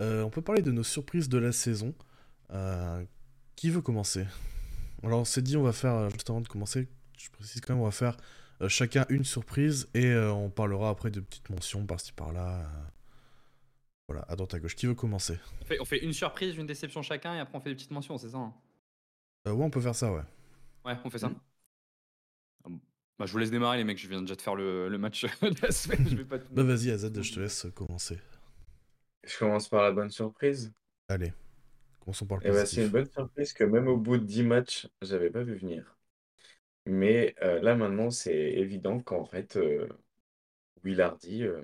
Euh, on peut parler de nos surprises de la saison. Euh, qui veut commencer? Alors, on s'est dit, on va faire, euh, juste avant de commencer, je précise quand même, on va faire chacun une surprise et on parlera après de petites mentions par-ci par-là. Voilà, à droite à gauche. Qui veut commencer? On fait, une surprise, une déception chacun et après on fait des petites mentions, c'est ça hein? Ouais, on peut faire ça, ouais. Ouais, on fait ça. Bah, je vous laisse démarrer, les mecs. Je viens déjà de faire le, match de la semaine. Je vais pas Bah, vas-y, Azad, je te laisse commencer. Je commence par la bonne surprise. Allez, commençons par le Et eh bah, c'est une bonne surprise que même au bout de 10 matchs, j'avais pas vu venir. Mais euh, là, maintenant, c'est évident qu'en fait, euh, Willardy, euh,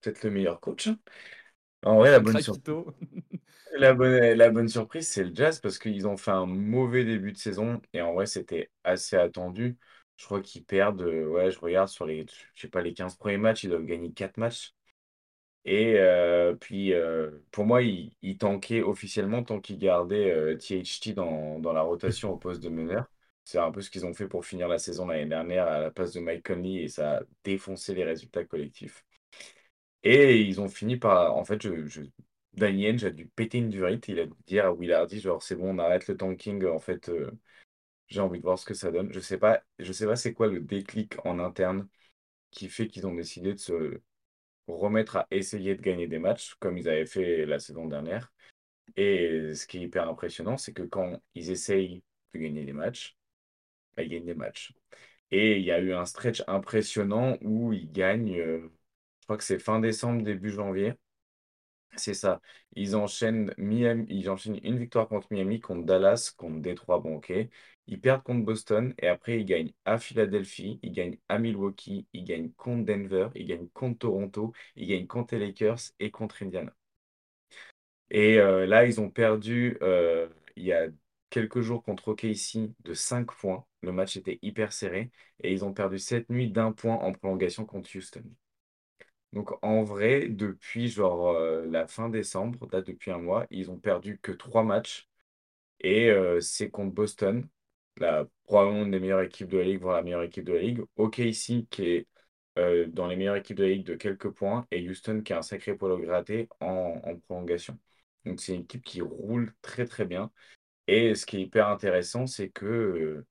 peut-être le meilleur coach. Hein. En vrai, la bonne, la bonne, la bonne surprise, c'est le Jazz parce qu'ils ont fait un mauvais début de saison et en vrai, c'était assez attendu. Je crois qu'ils perdent, euh, ouais, je regarde sur les, je sais pas, les 15 premiers matchs, ils doivent gagner 4 matchs. Et euh, puis, euh, pour moi, ils tankaient officiellement tant qu'ils gardaient THT dans, dans la rotation au poste de meneur. C'est un peu ce qu'ils ont fait pour finir la saison l'année dernière à la place de Mike Conley et ça a défoncé les résultats collectifs. Et ils ont fini par, en fait, je, je, Danny j'ai dû péter une durite. Il a dû dire à Willardy, genre, c'est bon, on arrête le tanking. En fait, j'ai envie de voir ce que ça donne. Je sais pas, sais pas c'est quoi le déclic en interne qui fait qu'ils ont décidé de se remettre à essayer de gagner des matchs comme ils avaient fait la saison dernière. Et ce qui est hyper impressionnant, c'est que quand ils essayent de gagner des matchs, bah, ils gagnent des matchs. Et il y a eu un stretch impressionnant où ils gagnent, euh, je crois que c'est fin décembre, début janvier. C'est ça. Ils enchaînent, une victoire contre Miami, contre Dallas, contre Détroit, bon ok. Ils perdent contre Boston et après ils gagnent à Philadelphie, ils gagnent à Milwaukee, ils gagnent contre Denver, ils gagnent contre Toronto, ils gagnent contre les Lakers et contre Indiana. Et euh, là, ils ont perdu euh, il y a quelques jours contre OKC de 5 points. Le match était hyper serré et ils ont perdu cette nuit d'un point en prolongation contre Houston. Donc en vrai, depuis genre euh, la fin décembre, là depuis un mois, ils ont perdu que trois matchs. Et c'est contre Boston, la, probablement une des meilleures équipes de la Ligue, voire la meilleure équipe de la Ligue. OKC qui est euh, dans les meilleures équipes de la Ligue de quelques points. Et Houston qui a un sacré polo gratté en, prolongation. Donc c'est une équipe qui roule très très bien. Et ce qui est hyper intéressant, c'est que euh,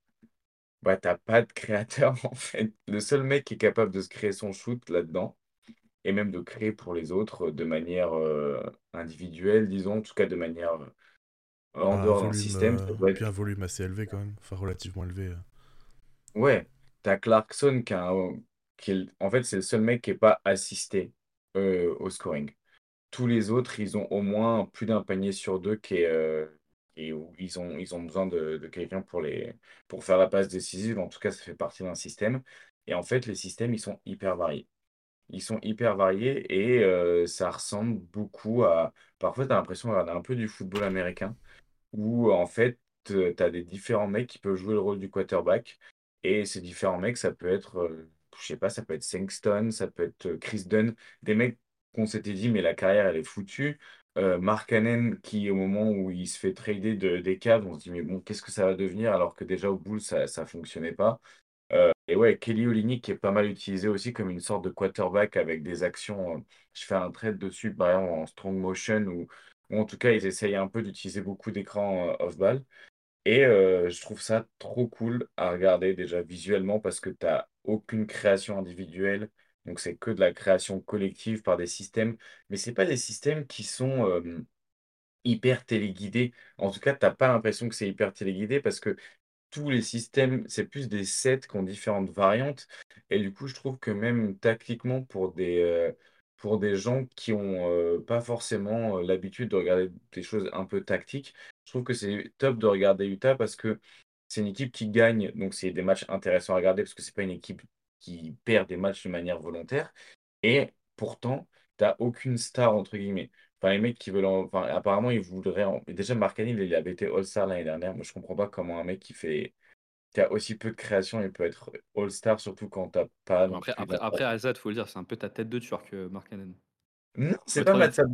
bah, tu n'as pas de créateur en fait. Le seul mec qui est capable de se créer son shoot là-dedans, et même de créer pour les autres de manière euh, individuelle, disons, en tout cas de manière en dehors d'un système. Ça euh, Puis un volume assez élevé quand même, enfin relativement élevé. Euh. Ouais, t'as Clarkson qui, a qui en fait c'est le seul mec qui n'est pas assisté au scoring. Tous les autres, ils ont au moins plus d'un panier sur deux qui est, et où ils ont, ils ont besoin de, de quelqu'un pour, les, pour faire la passe décisive. En tout cas, ça fait partie d'un système. Et en fait, les systèmes, ils sont hyper variés. Ils sont hyper variés et ça ressemble beaucoup à. Parfois, tu as l'impression de regarder un peu du football américain où en fait, tu as des différents mecs qui peuvent jouer le rôle du quarterback. Et ces différents mecs, ça peut être, je sais pas, ça peut être Sengstone, ça peut être Chris Dunn, des mecs qu'on s'était dit, mais la carrière, elle est foutue. Mark Cannon, qui au moment où il se fait trader de, des Cavs, on se dit, mais bon, qu'est-ce que ça va devenir? Alors que déjà au Bulls, ça ne fonctionnait pas. Et ouais, Kelly Olynyk qui est pas mal utilisé aussi comme une sorte de quarterback avec des actions. Euh, je fais un trade dessus, par exemple en strong motion ou, en tout cas, ils essayent un peu d'utiliser beaucoup d'écrans euh, off-ball. Et euh, je trouve ça trop cool à regarder déjà visuellement parce que tu n'as aucune création individuelle. Donc c'est que de la création collective par des systèmes. Mais ce pas des systèmes qui sont hyper téléguidés. En tout cas, tu n'as pas l'impression que c'est hyper téléguidé parce que tous les systèmes, c'est plus des sets qui ont différentes variantes. Et du coup, je trouve que même tactiquement, pour des, euh, pour des gens qui ont euh, pas forcément euh, l'habitude de regarder des choses un peu tactiques, je trouve que c'est top de regarder Utah parce que c'est une équipe qui gagne. Donc, c'est des matchs intéressants à regarder parce que c'est pas une équipe qui perd des matchs de manière volontaire. Et pourtant, tu n'as aucune star, entre guillemets. Enfin, les mecs qui veulent. Enfin, apparemment, ils voudraient. Déjà, Mark il avait été All-Star l'année dernière. Moi, je comprends pas comment un mec qui fait. qui a aussi peu de création, il peut être All-Star, surtout quand t'as pas. après, après, après, Azad, faut le dire, c'est un peu ta tête de turc, euh, Mark Non, c'est pas ma tête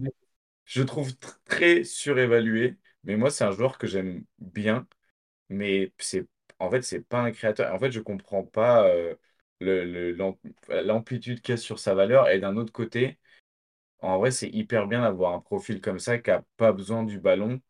Je trouve très surévalué, mais moi, c'est un joueur que j'aime bien, mais c'est en fait, c'est pas un créateur. En fait, je comprends pas euh, le- l'amplitude qu'il y a sur sa valeur, et d'un autre côté, en vrai, c'est hyper bien d'avoir un profil comme ça qui a pas besoin du ballon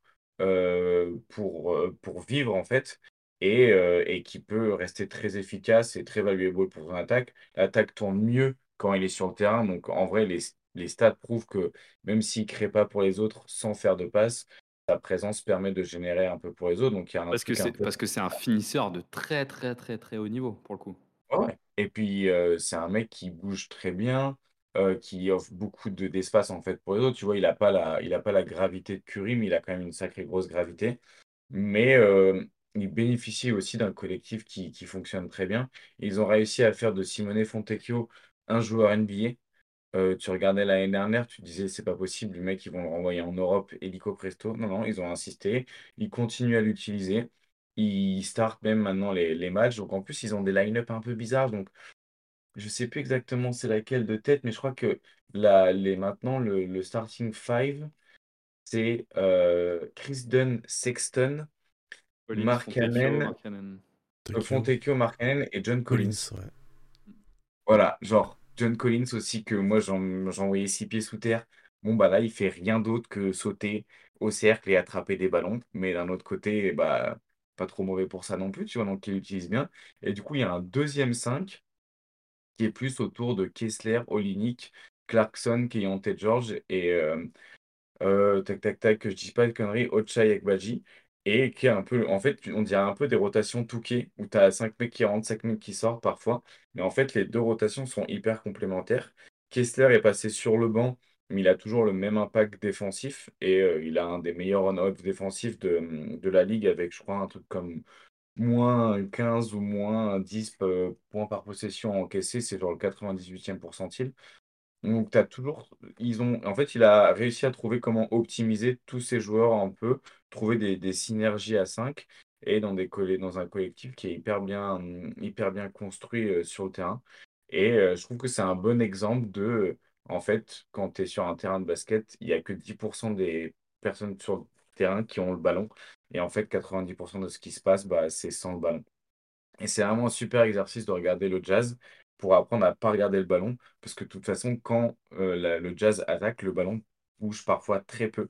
euh, pour, euh, pour vivre, en fait, et, euh, et qui peut rester très efficace et très valuable pour son attaque. L'attaque tourne mieux quand il est sur le terrain. Donc, en vrai, les, les stats prouvent que même s'il ne crée pas pour les autres sans faire de passe, sa présence permet de générer un peu pour les autres. Donc, il y a un Parce que c'est peu. parce que c'est un finisseur de très très très très haut niveau pour le coup. Ouais. Et puis, euh, c'est un mec qui bouge très bien, euh, qui offre beaucoup de- d'espace en fait pour les autres. Tu vois, il n'a pas la, gravité de Curry, mais il a quand même une sacrée grosse gravité. Mais euh, il bénéficie aussi d'un collectif qui, qui fonctionne très bien. Ils ont réussi à faire de Simone Fontecchio un joueur NBA. Euh, tu regardais l'année dernière, tu disais c'est pas possible, le mec ils vont le renvoyer en Europe hélico presto. Non, non, ils ont insisté, ils continuent à l'utiliser, ils startent même maintenant les, les matchs. Donc en plus, ils ont des line-up un peu bizarres. Donc je sais plus exactement c'est laquelle de tête, mais je crois que la, les, maintenant le, le starting five, c'est euh, Chris Dunn, Sexton, Collins, Fontecchio, Markkanen. euh. Fontecchio, Markkanen et John Collins. Collins, ouais. Voilà, genre John Collins aussi, que moi j'en- j'envoyais six pieds sous terre. Bon, bah là, il fait rien d'autre que sauter au cercle et attraper des ballons. Mais d'un autre côté, bah, pas trop mauvais pour ça non plus, tu vois, donc il utilise bien. Et du coup, il y a un deuxième 5 qui est plus autour de Kessler, Olinik, Clarkson, Keyonte George et euh, euh, tac tac tac, que je dis pas de conneries, Ochai. Et qui est un peu, en fait, on dirait un peu des rotations Touquet, où tu as 5 mecs qui rentrent, 5 mecs qui sortent parfois. Mais en fait, les deux rotations sont hyper complémentaires. Kessler est passé sur le banc, mais il a toujours le même impact défensif. Et euh, il a un des meilleurs on-off défensifs de, de la ligue, avec, je crois, un truc comme moins 15 ou moins 10 euh, points par possession encaissés. C'est genre le 98e pourcentile. Donc, tu toujours. Ils ont, en fait, il a réussi à trouver comment optimiser tous ces joueurs un peu, trouver des, des synergies à 5 et dans, des, dans un collectif qui est hyper bien, hum, hyper bien construit euh, sur le terrain. Et euh, je trouve que c'est un bon exemple de. En fait, quand tu es sur un terrain de basket, il n'y a que 10% des personnes sur le terrain qui ont le ballon. Et en fait, 90% de ce qui se passe, bah, c'est sans le ballon. Et c'est vraiment un super exercice de regarder le jazz pour apprendre à pas regarder le ballon. Parce que de toute façon, quand euh, le jazz attaque, le ballon bouge parfois très peu.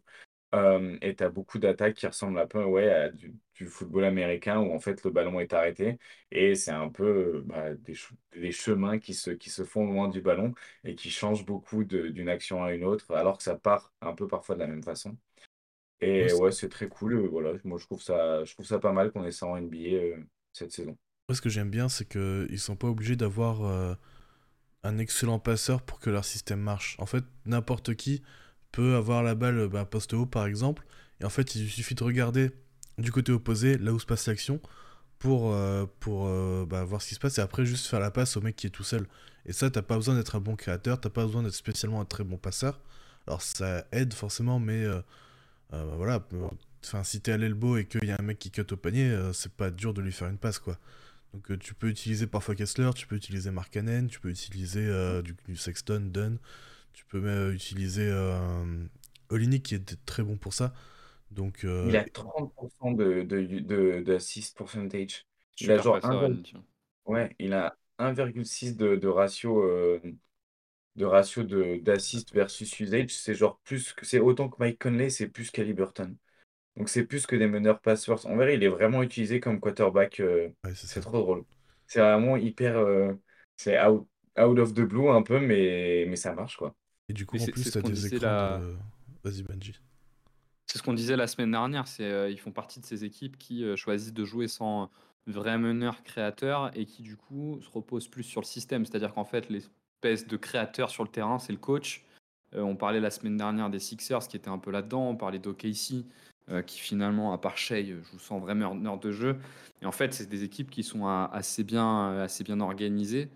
Et tu as beaucoup d'attaques qui ressemblent un peu ouais, à du, football américain où en fait le ballon est arrêté. Et c'est un peu euh, bah, des, ch- des chemins qui se, font loin du ballon et qui changent beaucoup d'une action à une autre, alors que ça part un peu parfois de la même façon. Et ouais, c'est très cool. euh, Voilà, moi je trouve ça, je trouve ça pas mal qu'on ait ça en NBA euh, cette saison. Moi, ce que j'aime bien, c'est qu'ils sont pas obligés d'avoir euh, un excellent passeur pour que leur système marche. En fait, n'importe qui peut avoir la balle bah, poste haut, par exemple, et en fait, il suffit de regarder du côté opposé, là où se passe l'action, pour, euh, pour euh, bah, voir ce qui se passe, et après, juste faire la passe au mec qui est tout seul. Et ça, t'as pas besoin d'être un bon créateur, t'as pas besoin d'être spécialement un très bon passeur. Alors, ça aide forcément, mais euh, bah, voilà. Enfin, si t'es à l'elbow et qu'il y a un mec qui cut au panier, euh, c'est pas dur de lui faire une passe, quoi. Donc euh, tu peux utiliser parfois Kessler, tu peux utiliser Markkanen, tu peux utiliser euh, du, du Sexton, Dunn, tu peux même euh, utiliser euh, Olinik qui est très bon pour ça. Donc euh, Il a 30% de, de, de, d'assist percentage. Il a genre passeur, 1, Olinik. ouais, il a 1,6 de, de ratio, euh, de ratio de, d'assist versus usage. C'est genre plus que, c'est autant que Mike Conley, c'est plus qu'Haliburton. Donc c'est plus que des meneurs passeurs. En vrai, il est vraiment utilisé comme quarterback. euh, ouais, c'est trop drôle. C'est vraiment hyper. euh, c'est out, out of the blue un peu, mais, mais ça marche quoi. Et du coup Mais en c'est plus t'as qu'on des disait écrans là. de... Vas-y Benji. C'est ce qu'on disait la semaine dernière, c'est euh, ils font partie de ces équipes qui euh, choisissent de jouer sans vrai meneur créateur et qui du coup se reposent plus sur le système. C'est-à-dire qu'en fait, l'espèce de créateur sur le terrain, c'est le coach. Euh, on parlait la semaine dernière des Sixers qui étaient un peu là-dedans. On parlait d'OKC euh, qui finalement, à part Shea, joue sans vrai meneur de jeu. Et en fait, c'est des équipes qui sont euh, assez bien, assez bien organisées.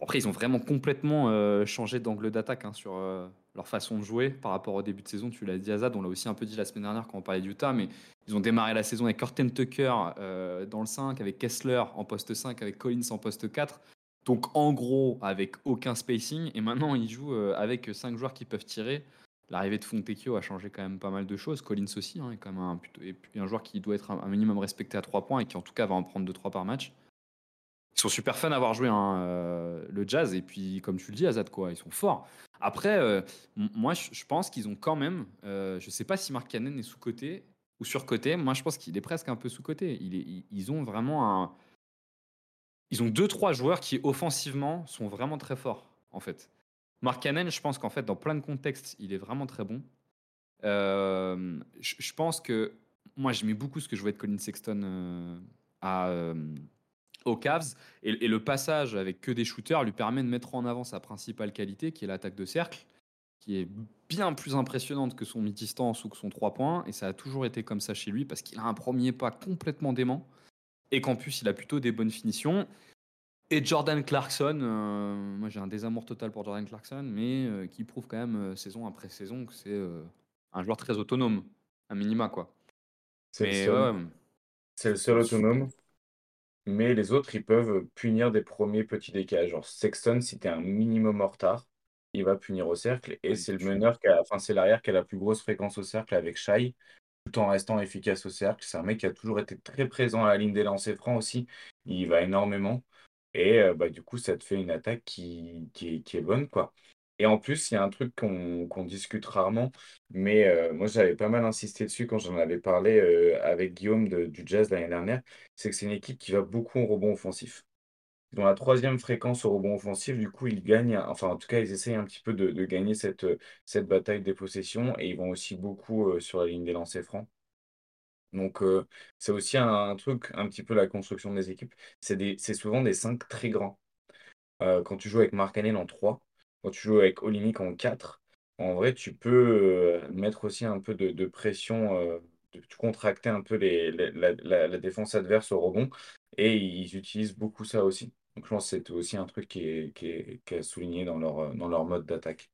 Après, ils ont vraiment complètement euh, changé d'angle d'attaque hein, sur euh, leur façon de jouer par rapport au début de saison. Tu l'as dit, Azad, on l'a aussi un peu dit la semaine dernière quand on parlait d'Utah, mais ils ont démarré la saison avec Horton Tucker euh, dans le 5, avec Kessler en poste 5, avec Collins en poste 4. Donc en gros, avec aucun spacing. Et maintenant, ils jouent euh, avec 5 joueurs qui peuvent tirer. L'arrivée de Fontecchio a changé quand même pas mal de choses. Collins aussi, hein, un, joueur qui doit être un, minimum respecté à 3 points et qui en tout cas va en prendre 2-3 par match. Ils sont super fun à avoir joué hein, euh, le jazz et puis comme tu le dis Azad quoi, ils sont forts. Après, euh, moi je, pense qu'ils ont quand même, euh, je sais pas si Mark Cannon est sous côté ou sur côté. Moi je pense qu'il est presque un peu sous côté. ils ont vraiment un, ils ont deux trois joueurs qui offensivement sont vraiment très forts en fait. Mark Cannon, je pense qu'en fait dans plein de contextes il est vraiment très bon. je, je pense que moi j'aimais beaucoup ce que je voyais de Colin Sexton à aux Cavs. Et, le passage avec que des shooters lui permet de mettre en avant sa principale qualité, qui est l'attaque de cercle, qui est bien plus impressionnante que son mi-distance ou que son 3 points. Et ça a toujours été comme ça chez lui, parce qu'il a un premier pas complètement dément. Et qu'en plus, il a plutôt des bonnes finitions. Et Jordan Clarkson, euh, moi j'ai un désamour total pour Jordan Clarkson, mais euh, qui prouve quand même euh, saison après saison que c'est un joueur très autonome, un minima quoi. C'est le seul autonome mais les autres, ils peuvent punir des premiers petits décalages. Genre Sexton, si tu es un minimum en retard, il va punir au cercle. Et c'est le meneur, qui a, enfin c'est l'arrière qui a la plus grosse fréquence au cercle avec Shai, tout en restant efficace au cercle. C'est un mec qui a toujours été très présent à la ligne des lancers francs aussi. Il va énormément. Et euh, bah, du coup, ça te fait une attaque qui, est bonne, quoi. Et en plus, il y a un truc qu'on discute rarement, mais euh, moi j'avais pas mal insisté dessus quand j'en avais parlé euh, avec Guillaume du Jazz l'année dernière, c'est que c'est une équipe qui va beaucoup au rebond offensif. Dans la troisième fréquence au rebond offensif, du coup, ils gagnent, enfin en tout cas, ils essayent un petit peu de, gagner cette, cette bataille des possessions et ils vont aussi beaucoup euh, sur la ligne des lancers francs. Donc c'est aussi un, truc, un petit peu la construction des équipes. C'est souvent des 5 très grands. quand tu joues avec Mark en 3, quand tu joues avec Olynyk en 4, en vrai, tu peux euh, mettre aussi un peu de, pression, euh, de, contracter un peu les, la, défense adverse au rebond. Et ils utilisent beaucoup ça aussi. Donc je pense que c'est aussi un truc qui est, qui souligné dans leur, mode d'attaque.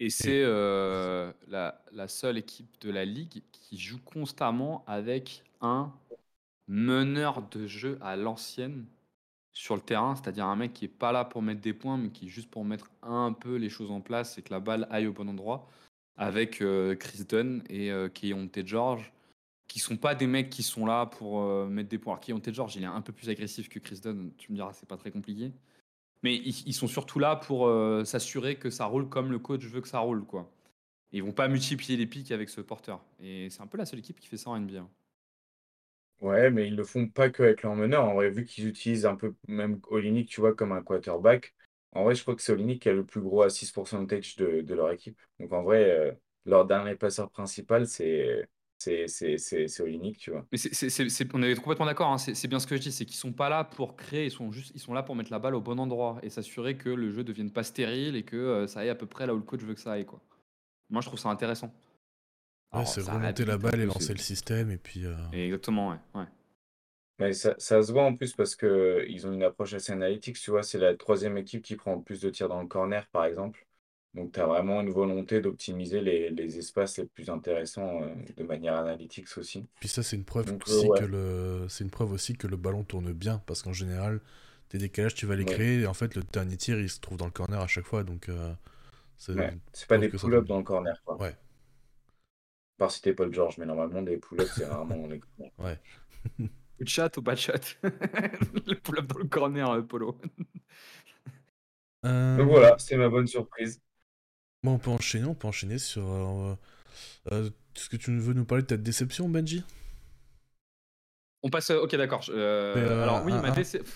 Et c'est euh, la, seule équipe de la ligue qui joue constamment avec un meneur de jeu à l'ancienne sur le terrain, c'est-à-dire un mec qui est pas là pour mettre des points, mais qui est juste pour mettre un peu les choses en place et que la balle aille au bon endroit, avec euh, Chris Dunn et euh, George, qui sont pas des mecs qui sont là pour euh, mettre des points. Keontae George, il est un peu plus agressif que Chris Dunn, tu me diras, c'est pas très compliqué. Mais ils, sont surtout là pour s'assurer que ça roule comme le coach veut que ça roule, quoi. ils vont pas multiplier les pics avec ce porteur. Et c'est un peu la seule équipe qui fait ça en NBA. Ouais, mais ils le font pas que avec leur meneur. En vrai, vu qu'ils utilisent un peu même Olinik, tu vois, comme un quarterback, en vrai, je crois que c'est Olinik qui a le plus gros assist percentage de, de leur équipe. Donc en vrai, euh, leur dernier passeur principal, c'est c'est Olinik, tu vois. Mais on est complètement d'accord, hein. c'est, bien ce que je dis, c'est qu'ils sont pas là pour créer, ils sont juste, ils sont là pour mettre la balle au bon endroit et s'assurer que le jeu devienne pas stérile et que euh, ça aille à peu près là où le coach veut que ça aille, quoi. Moi, je trouve ça intéressant. Ouais, c'est remonter la balle et lancer le système et puis. Euh, exactement, ouais. ouais. Mais ça, ça se voit en plus parce que ils ont une approche assez analytique, tu vois. C'est la troisième équipe qui prend plus de tirs dans le corner, par exemple. Donc, tu as vraiment une volonté d'optimiser les, les espaces les plus intéressants euh, de manière analytique aussi. Puis ça, c'est une preuve euh, aussi que le, c'est une preuve aussi que le ballon tourne bien parce qu'en général, tes décalages, tu vas les créer et en fait, le dernier tir, il se trouve dans le corner à chaque fois. Donc, c'est pas des pull-ups dans le corner, quoi. Ouais. Par si Paul George, mais normalement, des pull-ups, c'est rarement dans les Ouais. De chat ou pas de chat Le pull-up dans le corner, euh, Polo. Euh, Donc voilà, c'est ma bonne surprise. Bon, on peut enchaîner, on peut enchaîner sur. Euh, est-ce que tu veux nous parler de ta déception, Benji? On passe. Ok, d'accord. alors, oui, ma déception.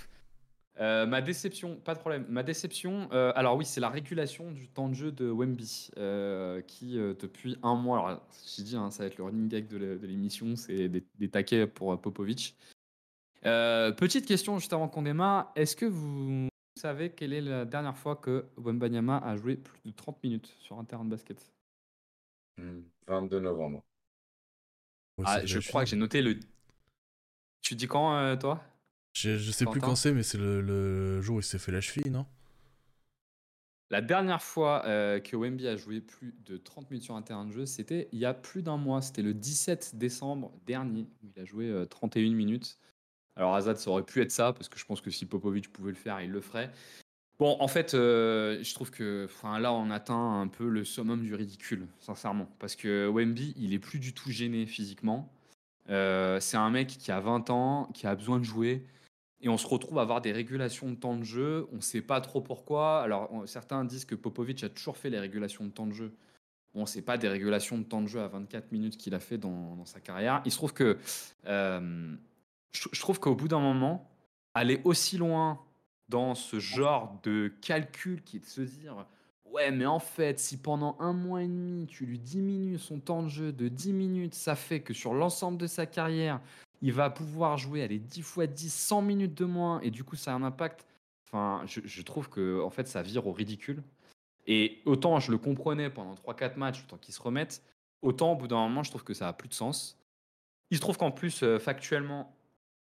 Euh, ma déception, pas de problème. Ma déception, euh, alors oui, c'est la régulation du temps de jeu de Wemby, euh, qui depuis un mois, alors j'ai dit, hein, ça va être le running gag de l'émission, c'est des, taquets pour Popovic. petite question juste avant qu'on démarre, est-ce que vous savez quelle est la dernière fois que Wembanyama a joué plus de 30 minutes sur un terrain de basket? 22 hmm, novembre. ah, je crois que j'ai noté le. Tu dis quand, toi? Je, sais plus quand c'est, mais c'est le, jour où il s'est fait la cheville, non? La dernière fois euh, que Wemby a joué plus de 30 minutes sur un terrain de jeu, c'était il y a plus d'un mois. C'était le 17 décembre dernier, où il a joué 31 euh, minutes. Alors Azad, ça aurait pu être ça, parce que je pense que si Popovic pouvait le faire, il le ferait. Bon, en fait, euh, je trouve que là, on atteint un peu le summum du ridicule, sincèrement. Parce que Wemby, il est plus du tout gêné physiquement. c'est un mec qui a 20 ans, qui a besoin de jouer. Et on se retrouve à avoir des régulations de temps de jeu. On ne sait pas trop pourquoi. Alors, certains disent que Popovic a toujours fait les régulations de temps de jeu. Bon, c'est pas des régulations de temps de jeu à 24 minutes qu'il a fait dans, sa carrière. Il se trouve que euh, je, trouve qu'au bout d'un moment, aller aussi loin dans ce genre de calcul qui est de se dire ouais, mais en fait, si pendant un mois et demi tu lui diminues son temps de jeu de 10 minutes, ça fait que sur l'ensemble de sa carrière, il va pouvoir jouer les 10 fois 10, 100 minutes de moins, et du coup, ça a un impact. Enfin, je, trouve que en fait, ça vire au ridicule. Et autant je le comprenais pendant 3-4 matchs, autant qu'il se remette, autant au bout d'un moment, je trouve que ça a plus de sens. Il se trouve qu'en plus, euh, factuellement,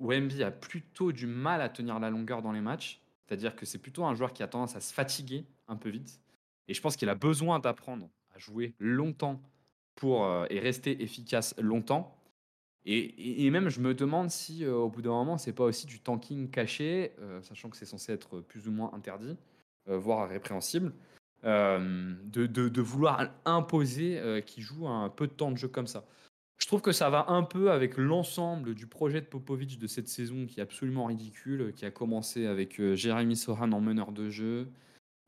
Wemby a plutôt du mal à tenir la longueur dans les matchs. C'est-à-dire que c'est plutôt un joueur qui a tendance à se fatiguer un peu vite. Et je pense qu'il a besoin d'apprendre à jouer longtemps pour, euh, et rester efficace longtemps. Et, même, je me demande si euh, au bout d'un moment, c'est pas aussi du tanking caché, euh, sachant que c'est censé être plus ou moins interdit, voire répréhensible, de, de, vouloir imposer qu'il joue un peu de temps de jeu comme ça. Je trouve que ça va un peu avec l'ensemble du projet de Popovic de cette saison qui est absolument ridicule, qui a commencé avec Jérémy Sohan en meneur de jeu,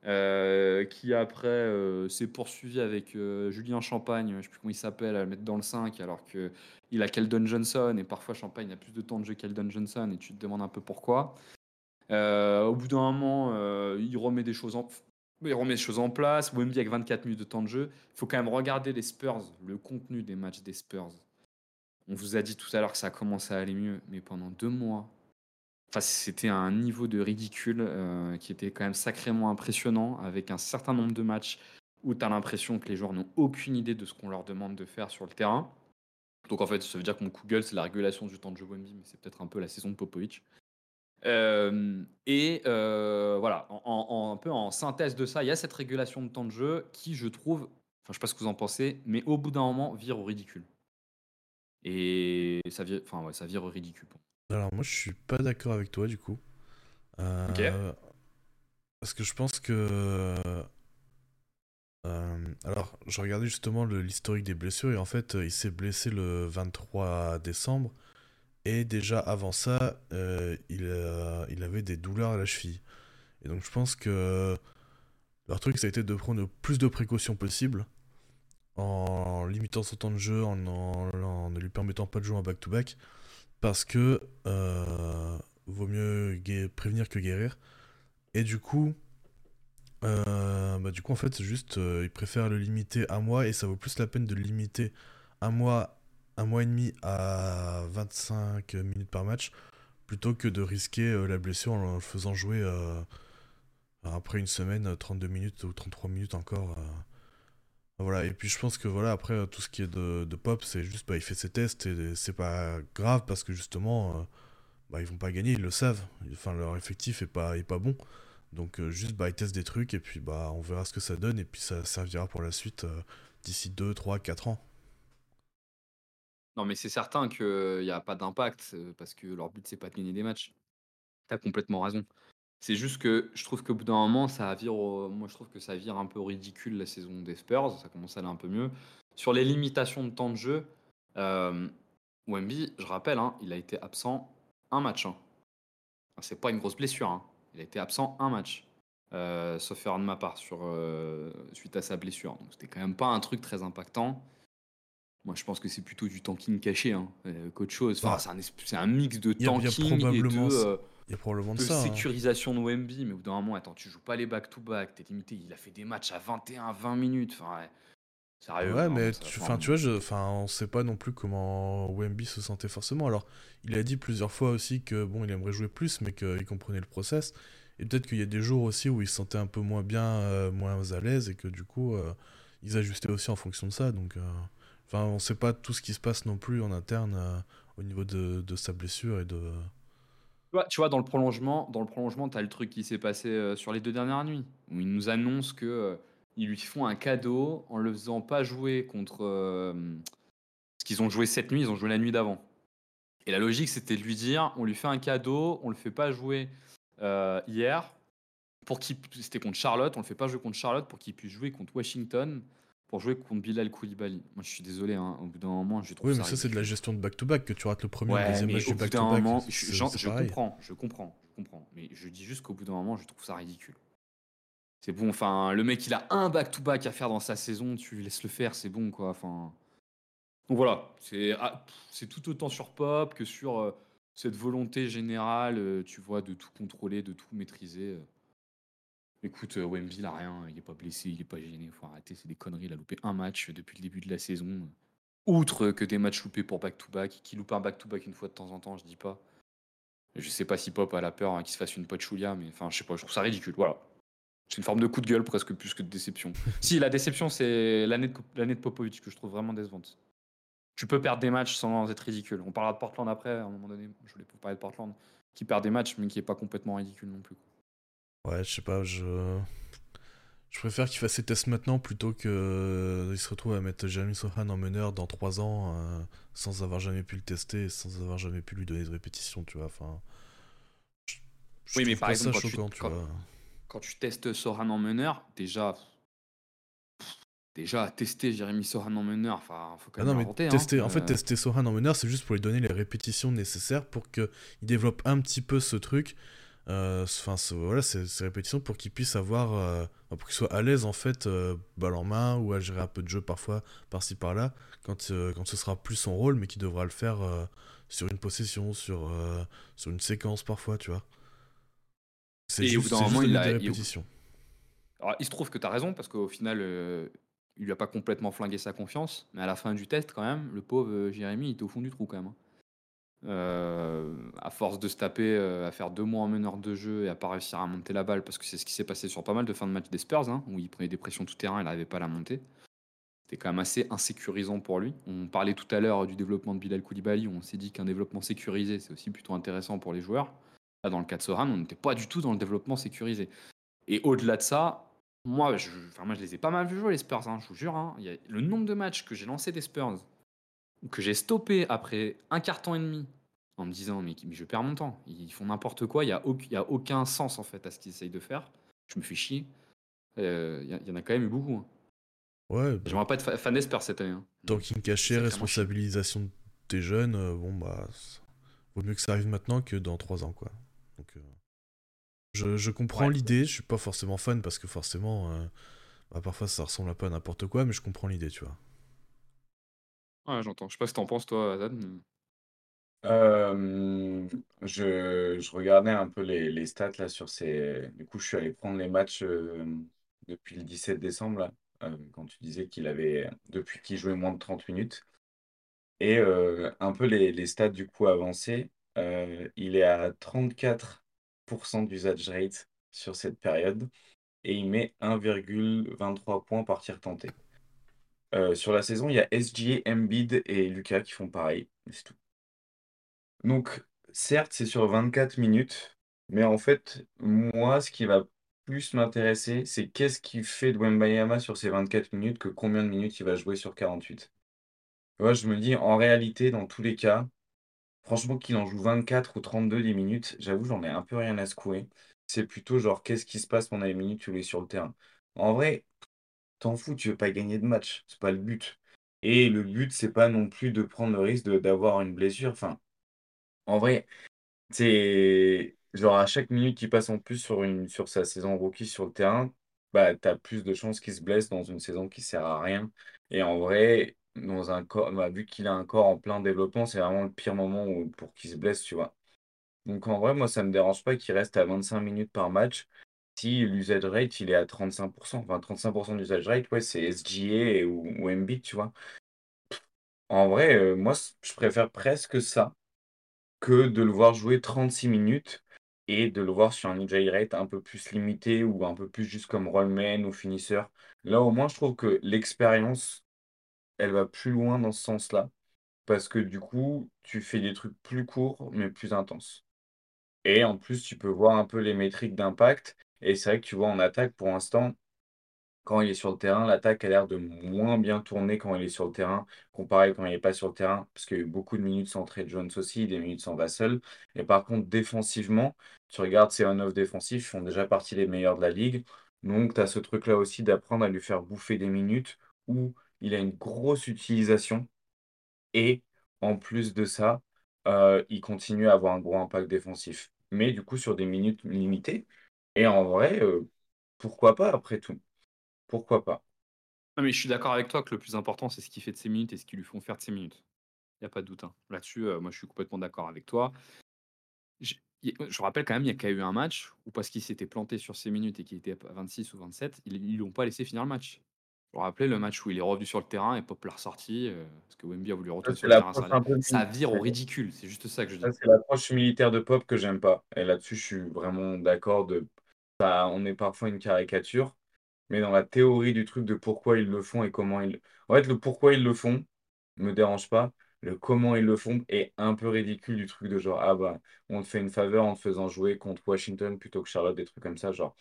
euh, qui après euh, s'est poursuivi avec euh, Julien Champagne, je ne sais plus comment il s'appelle, à le mettre dans le 5, alors qu'il a Keldon Johnson, et parfois Champagne a plus de temps de jeu qu'Eldon Johnson, et tu te demandes un peu pourquoi. au bout d'un moment, il remet des choses en, il remet des choses en place. Wemby avec 24 minutes de temps de jeu. Il faut quand même regarder les Spurs, le contenu des matchs des Spurs. On vous a dit tout à l'heure que ça a commencé à aller mieux, mais pendant deux mois, c'était un niveau de ridicule euh, qui était quand même sacrément impressionnant, avec un certain nombre de matchs où tu as l'impression que les joueurs n'ont aucune idée de ce qu'on leur demande de faire sur le terrain. Donc en fait, ça veut dire que mon Google, c'est la régulation du temps de jeu Wemby, mais c'est peut-être un peu la saison de Popovic. Euh, et euh, voilà, en, un peu en synthèse de ça, il y a cette régulation de temps de jeu qui, je trouve, enfin je sais pas ce que vous en pensez, mais au bout d'un moment, vire au ridicule. Et ça vire, enfin, ça vire ridicule. Alors moi je suis pas d'accord avec toi du coup. Euh, parce que je pense que... Euh, alors je regardais justement l'historique des blessures et en fait il s'est blessé le 23 décembre et déjà avant ça euh, il, il avait des douleurs à la cheville. Et donc je pense que leur truc ça a été de prendre le plus de précautions possible en limitant son temps de jeu, en, ne lui permettant pas de jouer en back-to-back parce que euh, vaut mieux prévenir que guérir. Et du coup, euh, bah du coup en fait, c'est juste, euh, ils préfèrent le limiter un mois et ça vaut plus la peine de le limiter un mois, un mois et demi à 25 minutes par match plutôt que de risquer la blessure en le faisant jouer après une semaine 32 minutes ou 33 minutes encore. Voilà, et puis je pense que voilà, après tout ce qui est de, pop, c'est juste bah, il fait ses tests et c'est pas grave parce que justement, euh, bah, ils vont pas gagner, ils le savent. Enfin, leur effectif est pas, est pas bon. Donc euh, juste bah, ils testent des trucs et puis bah on verra ce que ça donne et puis ça servira pour la suite euh, d'ici 2, 3, 4 ans. Non, mais c'est certain qu'il n'y a pas d'impact parce que leur but c'est pas de gagner des matchs. T'as complètement raison. C'est juste que je trouve qu'au bout d'un moment, ça vire moi je trouve que ça vire un peu ridicule la saison des Spurs, ça commence à aller un peu mieux. Sur les limitations de temps de jeu, euh, Wemby, je rappelle, hein, il a été absent un match. Hein. C'est pas une grosse blessure, hein. il a été absent un match, euh, sauf erreur de ma part, sur, euh, suite à sa blessure. Donc c'était quand même pas un truc très impactant. Moi, je pense que c'est plutôt du tanking caché hein, qu'autre chose. Enfin, bah, c'est un, un, mix de tanking et de il y a probablement de, ça. Hein. sécurisation de Wemby, mais au bout d'un moment, attends, tu joues pas les back-to-back, t'es limité. Il a fait des matchs à 21, 20 minutes. Enfin, ouais. Sérieux. Ouais, mais tu, tu vois, je, enfin, on sait pas non plus comment Wemby se sentait forcément. Alors, il a dit plusieurs fois aussi que bon, il aimerait jouer plus, mais qu'il comprenait le process. Et peut-être qu'il y a des jours aussi où il se sentait un peu moins bien, euh, moins à l'aise, et que du coup, euh, ils ajustaient aussi en fonction de ça. Donc, euh, enfin, on sait pas tout ce qui se passe non plus en interne au niveau de, de, sa blessure et de tu vois, dans le prolongement, dans le prolongement, tu as le truc qui s'est passé euh, sur les deux dernières nuits, où ils nous annoncent que euh, lui font un cadeau en le faisant pas jouer contre. Euh, ce qu'ils ont joué cette nuit, ils ont joué la nuit d'avant. Et la logique, c'était de lui dire on lui fait un cadeau, on le fait pas jouer hier, pour qu'il. C'était contre Charlotte, on le fait pas jouer contre Charlotte pour qu'il puisse jouer contre Washington pour jouer contre Bilal Koulibaly. Moi, je suis désolé, hein, au bout d'un moment, je trouve Oui, mais ça, c'est de la gestion de back-to-back, que tu rates le premier ou le deuxième match du back-to-back. Je, comprends, je comprends. comprends. Mais je dis juste qu'au bout d'un moment, je trouve ça ridicule. C'est bon, enfin, le mec, il a un back-to-back à faire dans sa saison, tu laisses le faire, c'est bon, quoi. Enfin. Donc voilà, c'est ah, tout autant sur Pop que sur euh, cette volonté générale, euh, tu vois, de tout contrôler, de tout maîtriser. euh. Écoute, euh, Wemby, il a rien, il est pas blessé, il est pas gêné, faut arrêter, c'est des conneries, il a loupé un match depuis le début de la saison. Outre que des matchs loupés pour back-to-back, qui loupe un back-to-back une fois de temps en temps, je dis pas. Je sais pas si Pop a la peur hein, qu'il se fasse une Pachulia, mais enfin, je sais pas, je trouve ça ridicule, voilà. C'est une forme de coup de gueule presque plus que de déception. si, la déception, c'est l'année de, l'année de Popovic que je trouve vraiment décevante. Tu peux perdre des matchs sans être ridicule. On parlera de Portland après, à un moment donné. Je voulais parler de Portland, qui perd des matchs, mais qui est pas complètement ridicule non plus. Ouais, je sais pas, je. Je préfère qu'il fasse ses tests maintenant plutôt que euh, se retrouve à mettre Jeremy Sohan en meneur dans 3 ans euh, sans avoir jamais pu le tester sans avoir jamais pu lui donner de répétition, tu vois. Enfin. je- je Oui, mais par exemple, quand choquant, tu quand- vois. Quand tu testes Soran en meneur, déjà. Déjà, tester Jérémy Soran en meneur, enfin, faut quand Ah même non, mais inventer, hein. tester, en fait, Euh, tester Sohan en meneur, c'est juste pour lui donner les répétitions nécessaires pour qu'il développe un petit peu ce truc, enfin, ce- voilà, ces, ces répétitions pour qu'il puisse avoir, euh, pour qu'il soit à l'aise, en fait, euh, balle en main ou à gérer un peu de jeu parfois, par-ci par-là, quand, euh, quand ce sera plus son rôle, mais qu'il devra le faire euh, sur une possession, sur, euh, sur une séquence parfois, tu vois. C'est Et au bout juste il a- des il- répétitions. Alors, il se trouve que tu as raison, parce qu'au final, euh, il lui a pas complètement flingué sa confiance, mais à la fin du test, quand même, le pauvre euh, Jérémy, il était au fond du trou, quand même. hein. Euh, à force de se taper, euh, à faire deux mois en meneur de jeu et à pas réussir à monter la balle, parce que c'est ce qui s'est passé sur pas mal de fins de match des Spurs, hein, où il prenait des pressions tout terrain, il n'arrivait pas à la monter. C'était quand même assez insécurisant pour lui. On parlait tout à l'heure du développement de Bilal Koulibaly, on s'est dit qu'un développement sécurisé, c'est aussi plutôt intéressant pour les joueurs. Là, dans le cas de Soran, on n'était pas du tout dans le développement sécurisé. Et au-delà de ça, moi, je, enfin, les ai pas mal vu jouer, les Spurs, hein, je vous jure. hein. Le nombre de matchs que j'ai lancé des Spurs, que j'ai stoppé après un temps et demi, en me disant, mais, mais je perds mon temps. Ils font n'importe quoi, il n'y a, auc- il y a aucun sens, en fait, à ce qu'ils essayent de faire. Je me fais chier. Euh, Il y, il y en a quand même eu beaucoup. hein. Ouais, bah, J'aimerais pas être fa- fan des Spurs cette année. hein. Tanking caché, responsabilisation des jeunes, euh, bon bah, vaut mieux que ça arrive maintenant que dans 3 ans quoi. Donc, euh, je, je comprends Ouais. l'idée, je suis pas forcément fan parce que forcément, euh, bah, parfois ça ressemble un peu à n'importe quoi, mais je comprends l'idée, tu vois. Ouais, j'entends. Je sais pas ce que t'en penses, toi, mais- Euh, je, je regardais un peu les, les stats là sur ces. Du coup, je suis allé prendre les matchs euh, depuis le 17 décembre, euh, quand tu disais qu'il avait. Depuis qu'il jouait moins de 30 minutes. Et un peu les, les stats du coup avancés. Il est à 34% d'usage rate sur cette période. Et il met 1,23 points par tir tenté. Sur la saison, il y a SGA, Embiid et Lucas qui font pareil. C'est tout. Donc, certes, c'est sur 24 minutes, mais en fait, moi, ce qui va plus m'intéresser, c'est qu'est-ce qu'il fait de Wembayama sur ces 24 minutes que combien de minutes il va jouer sur 48. Moi, je me dis, en réalité, dans tous les cas, franchement, qu'il en joue 24 ou 32 des minutes, j'avoue, j'en ai un peu rien à secouer. C'est plutôt genre, qu'est-ce qui se passe pendant les minutes où il est sur le terrain. En vrai, t'en fous, tu veux pas gagner de match, c'est pas le but. Et le but, c'est pas non plus de prendre le risque d'avoir une blessure. Enfin, en vrai, c'est genre à chaque minute qu'il passe en plus sur, une, sur sa saison rookie sur le terrain, bah, tu as plus de chances qu'il se blesse dans une saison qui sert à rien. Et en vrai, dans un corps, bah, vu qu'il a un corps en plein développement, c'est vraiment le pire moment pour qu'il se blesse, tu vois. Donc en vrai, moi, ça me dérange pas qu'il reste à 25 minutes par match si l'usage rate, il est à 35%. Enfin, 35% d'usage rate, ouais, c'est SGA ou, ou Embiid, tu vois. En vrai, euh, moi, je préfère presque ça que de le voir jouer 36 minutes et de le voir sur un EJ rate un peu plus limité ou un peu plus juste comme rollman ou finisseur. Là, au moins, je trouve que l'expérience, elle va plus loin dans ce sens-là parce que du coup, tu fais des trucs plus courts mais plus intenses. Et en plus, tu peux voir un peu les métriques d'impact. Et c'est vrai que tu vois en attaque, pour l'instant, quand il est sur le terrain, l'attaque a l'air de moins bien tourner quand il est sur le terrain, comparé quand il n'est pas sur le terrain, parce qu'il y a eu beaucoup de minutes sans Trey Jones aussi, des minutes sans Vassell. Et par contre, défensivement, tu regardes ses on-off défensifs, font déjà partie des meilleurs de la ligue. Donc, tu as ce truc-là aussi d'apprendre à lui faire bouffer des minutes où il a une grosse utilisation. Et en plus de ça, euh, il continue à avoir un gros impact défensif. mais du coup sur des minutes limitées. Et en vrai, euh, pourquoi pas après tout? Pourquoi pas? Non, mais je suis d'accord avec toi que le plus important, c'est ce qu'il fait de ses minutes et ce qu'ils lui font faire de ses minutes. Il y a pas de doute, hein. Là-dessus, euh, moi, je suis complètement d'accord avec toi. Je je rappelle quand même, il y a même eu un match où parce qu'il s'était planté sur ses minutes et qu'il était à 26 ou 27, ils ils l'ont pas laissé finir le match. Vous vous rappelez le match où il est revenu sur le terrain et Pop l'a ressorti, heu, parce que Wemby a voulu retourner sur le terrain, ça vire au ridicule, c'est juste ça que je dis. c'est l'approche militaire de Pop que j'aime pas. Et là-dessus, je suis vraiment d'accord de ça on est parfois une caricature, mais dans la théorie du truc de pourquoi ils le font et comment ils en fait, le pourquoi ils le font me dérange pas. Le comment ils le font est un peu ridicule du truc de genre: «Ah bah, on te fait une faveur en te faisant jouer contre Washington plutôt que Charlotte», des trucs comme ça, genre.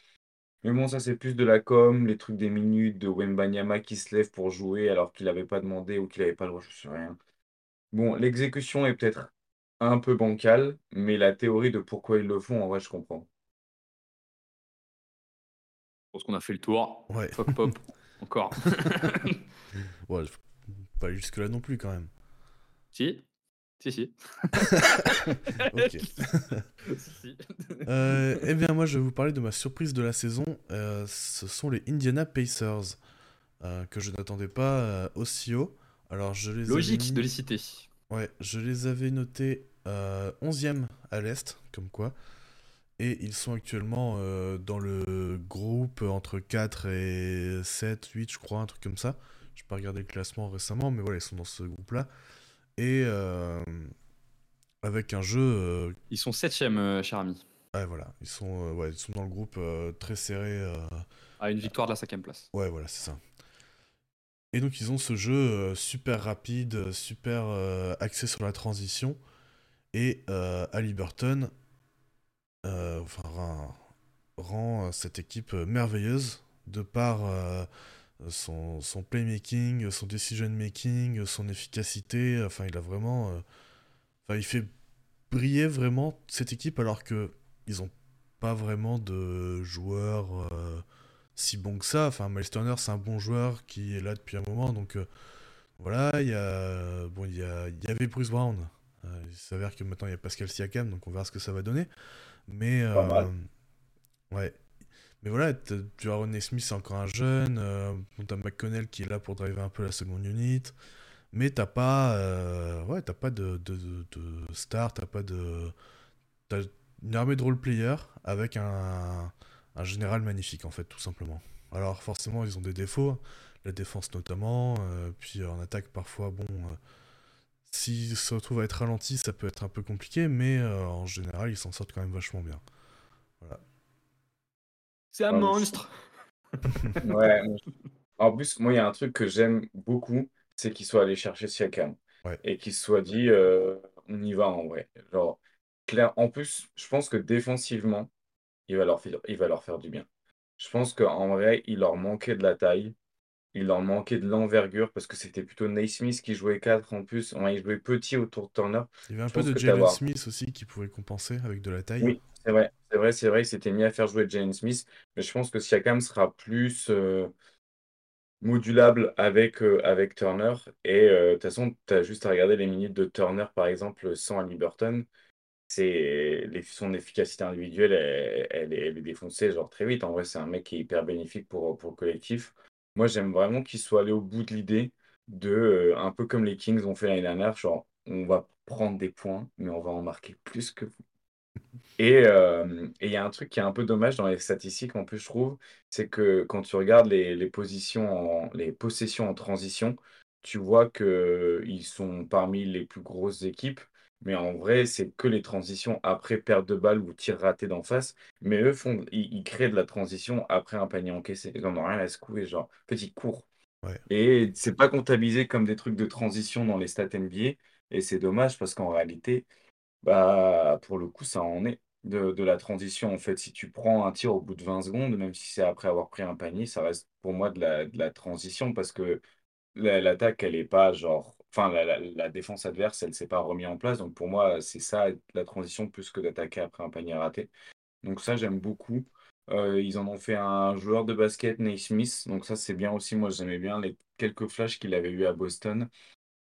Mais bon, ça, c'est plus de la com, les trucs des minutes de Wembanyama qui se lève pour jouer alors qu'il avait pas demandé ou qu'il avait pas le droit, je sais rien. Bon, l'exécution est peut-être un peu bancale, mais la théorie de pourquoi ils le font, en vrai, je comprends. Je pense qu'on a fait le tour. Ouais. Fuck Pop, encore. Ouais, pas jusque-là non plus quand même. Si, si, si. Ok. Euh, eh bien, moi, je vais vous parler de ma surprise de la saison. Euh, ce sont les Indiana Pacers, euh, que je n'attendais pas aussi haut. Alors, je les Logique mis- de les citer. Ouais, je les avais notés euh, 11e à l'Est, comme quoi. Et ils sont actuellement euh, dans le groupe entre 4 et 7, 8, je crois, un truc comme ça. Je n'ai pas regardé le classement récemment, mais voilà, ils sont dans ce groupe-là. Et euh, avec un jeu. euh, Ils sont septième, euh, cher ami. ouais, voilà, ils sont, ouais, ils sont dans le groupe très serré. À une victoire de la cinquième place. Ouais, voilà, c'est ça. Et donc ils ont ce jeu super rapide, super euh, axé sur la transition. Et euh, Halliburton euh, rend, euh, cette équipe euh, merveilleuse de par son, playmaking, son decision making, son efficacité. Enfin, il a vraiment, enfin, il fait briller vraiment cette équipe alors que ils ont pas vraiment de joueurs si bons que ça. Enfin, Miles Turner, c'est un bon joueur qui est là depuis un moment, donc voilà. Il y a, bon, il y y avait Bruce Brown. Il s'avère que maintenant il y a Pascal Siakam, donc on verra ce que ça va donner. Mais Pas euh, mal. ouais. Mais voilà, tu as Ronnie Smith, c'est encore un jeune. Euh, t'as McConnell qui est là pour driver un peu la seconde unit. Mais t'as pas, euh, ouais, t'as pas de, de, de, de star, t'as pas de, t'as une armée de role-players avec un, un général magnifique en fait, tout simplement. Alors forcément, ils ont des défauts, la défense notamment, euh, puis en attaque parfois, bon, s'ils se retrouvent à être ralentis, ça peut être un peu compliqué, mais euh, en général, ils s'en sortent quand même vachement bien. Voilà. C'est un Ah, je- monstre. Ouais. En plus, moi, il y a un truc que j'aime beaucoup, c'est qu'ils soient allés chercher Siakam. Ouais. Et qu'ils se soient dit, euh, on y va en vrai. Genre, clair. En plus, je pense que défensivement, il va leur faire, il va leur faire du bien. Je pense qu'en vrai, il leur manquait de la taille. Il leur manquait de l'envergure parce que c'était plutôt Naismith qui jouait 4 en plus. Il jouait petit autour de Turner. Il y avait un Je peu de Jalen Smith aussi qui pouvait compenser avec de la taille. Oui, c'est vrai, c'est vrai, c'est vrai, il s'était mis à faire jouer Jalen Smith, mais je pense que Siakam sera plus euh, modulable avec, euh, avec Turner. Et euh, de toute façon, tu as juste à regarder les minutes de Turner, par exemple, sans Halliburton. C'est les- son efficacité individuelle, elle, elle est, elle est défoncée genre très vite. En vrai, c'est un mec qui est hyper bénéfique pour, pour le collectif. Moi, j'aime vraiment qu'il soit allé au bout de l'idée de, euh, un peu comme les Kings ont fait l'année dernière, genre, on va prendre des points, mais on va en marquer plus que vous. Et euh, et il y a un truc qui est un peu dommage dans les statistiques, en plus, je trouve, c'est que quand tu regardes les, les positions, en- les possessions en transition, tu vois qu'ils sont parmi les plus grosses équipes. Mais en vrai, c'est que les transitions après perte de balle ou tir raté d'en face. Mais eux, font, ils, ils créent de la transition après un panier encaissé. Ils n'en ont rien à secouer. Genre, ils courent. Ouais. Et c'est pas comptabilisé comme des trucs de transition dans les stats NBA. Et c'est dommage parce qu'en réalité, bah, pour le coup, ça en est de, de la transition. En fait, si tu prends un tir au bout de 20 secondes, même si c'est après avoir pris un panier, ça reste pour moi de la, de la transition parce que la- l'attaque, elle est pas genre. Enfin, la, défense adverse, elle s'est pas remise en place. Donc pour moi, c'est ça, la transition, plus que d'attaquer après un panier raté. Donc ça, j'aime beaucoup. Euh, ils en ont fait un joueur de basket, Naismith. Donc ça, c'est bien aussi. Moi, j'aimais bien les quelques flashs qu'il avait eu à Boston.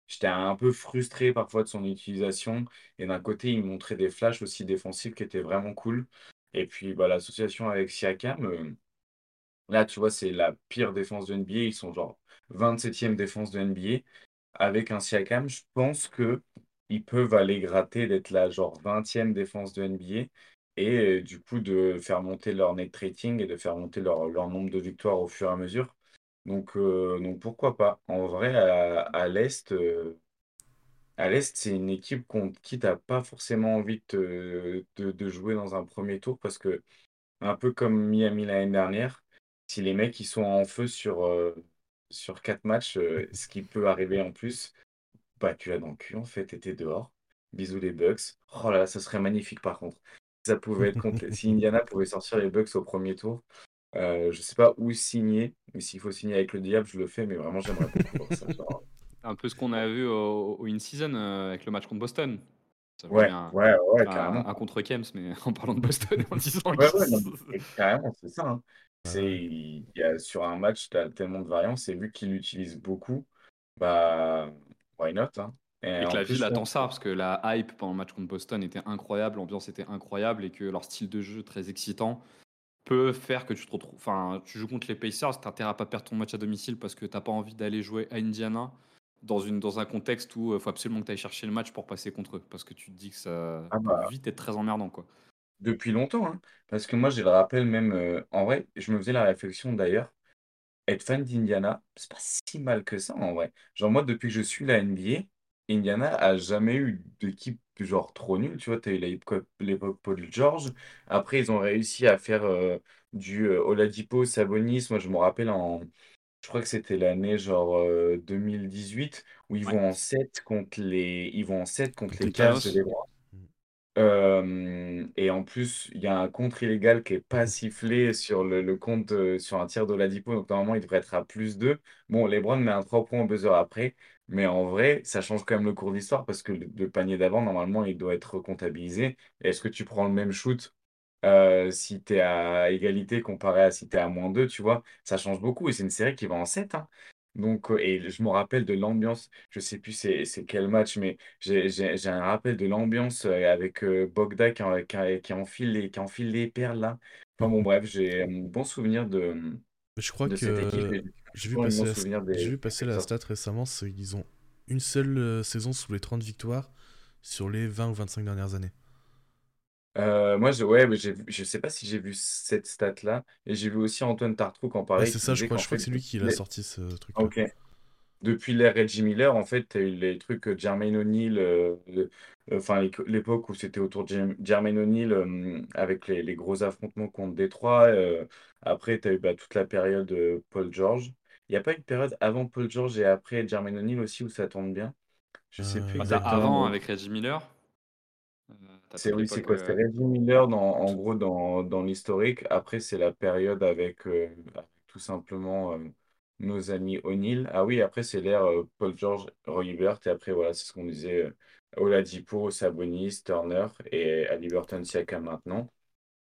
j'étais un peu frustré parfois de son utilisation. Et d'un côté, il montrait des flashs aussi défensifs qui étaient vraiment cool. Et puis, bah, l'association avec Siakam, euh, là, tu vois, c'est la pire défense de NBA. Ils sont genre 27e défense de NBA. Avec un Siakam, je pense que ils peuvent aller gratter d'être la genre 20e défense de NBA et euh, du coup de faire monter leur net rating et de faire monter leur, nombre de victoires au fur et à mesure. Donc, euh, pourquoi pas? En vrai, à, l'Est, euh, à l'Est, c'est une équipe qui n'a pas forcément envie de, de, jouer dans un premier tour parce que, un peu comme Miami l'année dernière, si les mecs ils sont en feu sur, sur quatre matchs, ce qui peut arriver en plus, bah tu l'as dans le cul en fait, t'étais dehors. Bisous les Bucks. Oh là là, ça serait magnifique par contre. Ça pouvait être contre... si Indiana pouvait sortir les Bucks au premier tour, euh, je sais pas où signer, mais s'il faut signer avec le diable, je le fais, mais vraiment j'aimerais beaucoup ça. Un peu ce qu'on a vu au, in-season euh, avec le match contre Boston. ouais, un, ouais, ouais, carrément. Un, contre Kems, mais en parlant de Boston en disant ouais, ouais, carrément, c'est ça. Hein. C'est, il y a, sur un match, tu as tellement de variances, et vu qu'il l'utilise beaucoup, bah, why not hein? Et, que la ville attend ça, parce que la hype pendant le match contre Boston était incroyable, l'ambiance était incroyable, et que leur style de jeu très excitant peut faire que tu te retrouves. Enfin, tu joues contre les Pacers, tu intérêt à pas perdre ton match à domicile parce que tu pas envie d'aller jouer à Indiana dans, une, dans un contexte où il euh, faut absolument que tu ailles chercher le match pour passer contre eux, parce que tu te dis que ça ah peut bah. vite être très emmerdant. quoi. Depuis longtemps, hein. parce que moi j'ai le rappel même, euh, en vrai, je me faisais la réflexion d'ailleurs, être fan d'Indiana, c'est pas si mal que ça en vrai. Genre moi depuis que je suis la NBA, Indiana a jamais eu d'équipe genre trop nulle. Tu vois, tu as eu l'époque Paul George. Après, ils ont réussi à faire euh, du euh, Oladipo, Sabonis. Moi, je me rappelle en. Je crois que c'était l'année genre 2018 euh, où ils vont en 7 contre les ils vont en 7 contre, les Cavs de et en plus, il y a un contre illégal qui est pas sifflé sur le, compte, sur un tir de Ladipo, donc normalement il devrait être à plus 2. Bon, LeBron met un 3 points au buzzer après, mais en vrai, ça change quand même le cours d'histoire parce que le, panier d'avant, normalement, il doit être comptabilisé. Est-ce que tu prends le même shoot si tu es à égalité comparé à si tu es à moins 2, tu vois? Ça change beaucoup et c'est une série qui va en 7, hein. Donc, euh, et je me rappelle de l'ambiance, je sais plus c'est quel match, mais j'ai un rappel de l'ambiance euh, avec euh, Bogda qui, qui, enfile les, qui enfile les perles là. Enfin bon, bref, j'ai un bon souvenir de, Je crois que j'ai vu passer, la, vu passer la stat récemment, c'est qu'ils ont une seule saison sous les 30 victoires sur les 20 ou 25 dernières années. Euh, moi, je, ouais, mais je sais pas si j'ai vu cette stat-là. Et j'ai vu aussi Antoine Tartrouk en parler. c'est ça, je crois, je crois que c'est lui qui l'a sorti ce truc. Ok. Depuis l'ère Reggie Miller, en fait, tu as eu les trucs euh, Jermaine O'Neal, euh, enfin l'époque où c'était autour de Jermaine O'Neal avec les, gros affrontements contre Détroit. après, tu as eu bah, toute la période Paul George. Il n'y a pas une période avant Paul George et après Jermaine O'Neal aussi où ça tourne bien? Je sais plus bah, avant avec Reggie Miller. C'est oui, c'est quoi? C'était Reggie Miller dans, en gros dans, dans l'historique. Après, c'est la période avec, euh, tout simplement euh, nos amis O'Neill. Ah oui, après, c'est l'ère euh, Paul George, Roy Hibbert. Et après, voilà, c'est ce qu'on disait Oladipo, Sabonis, Turner et Haliburton Siakam maintenant.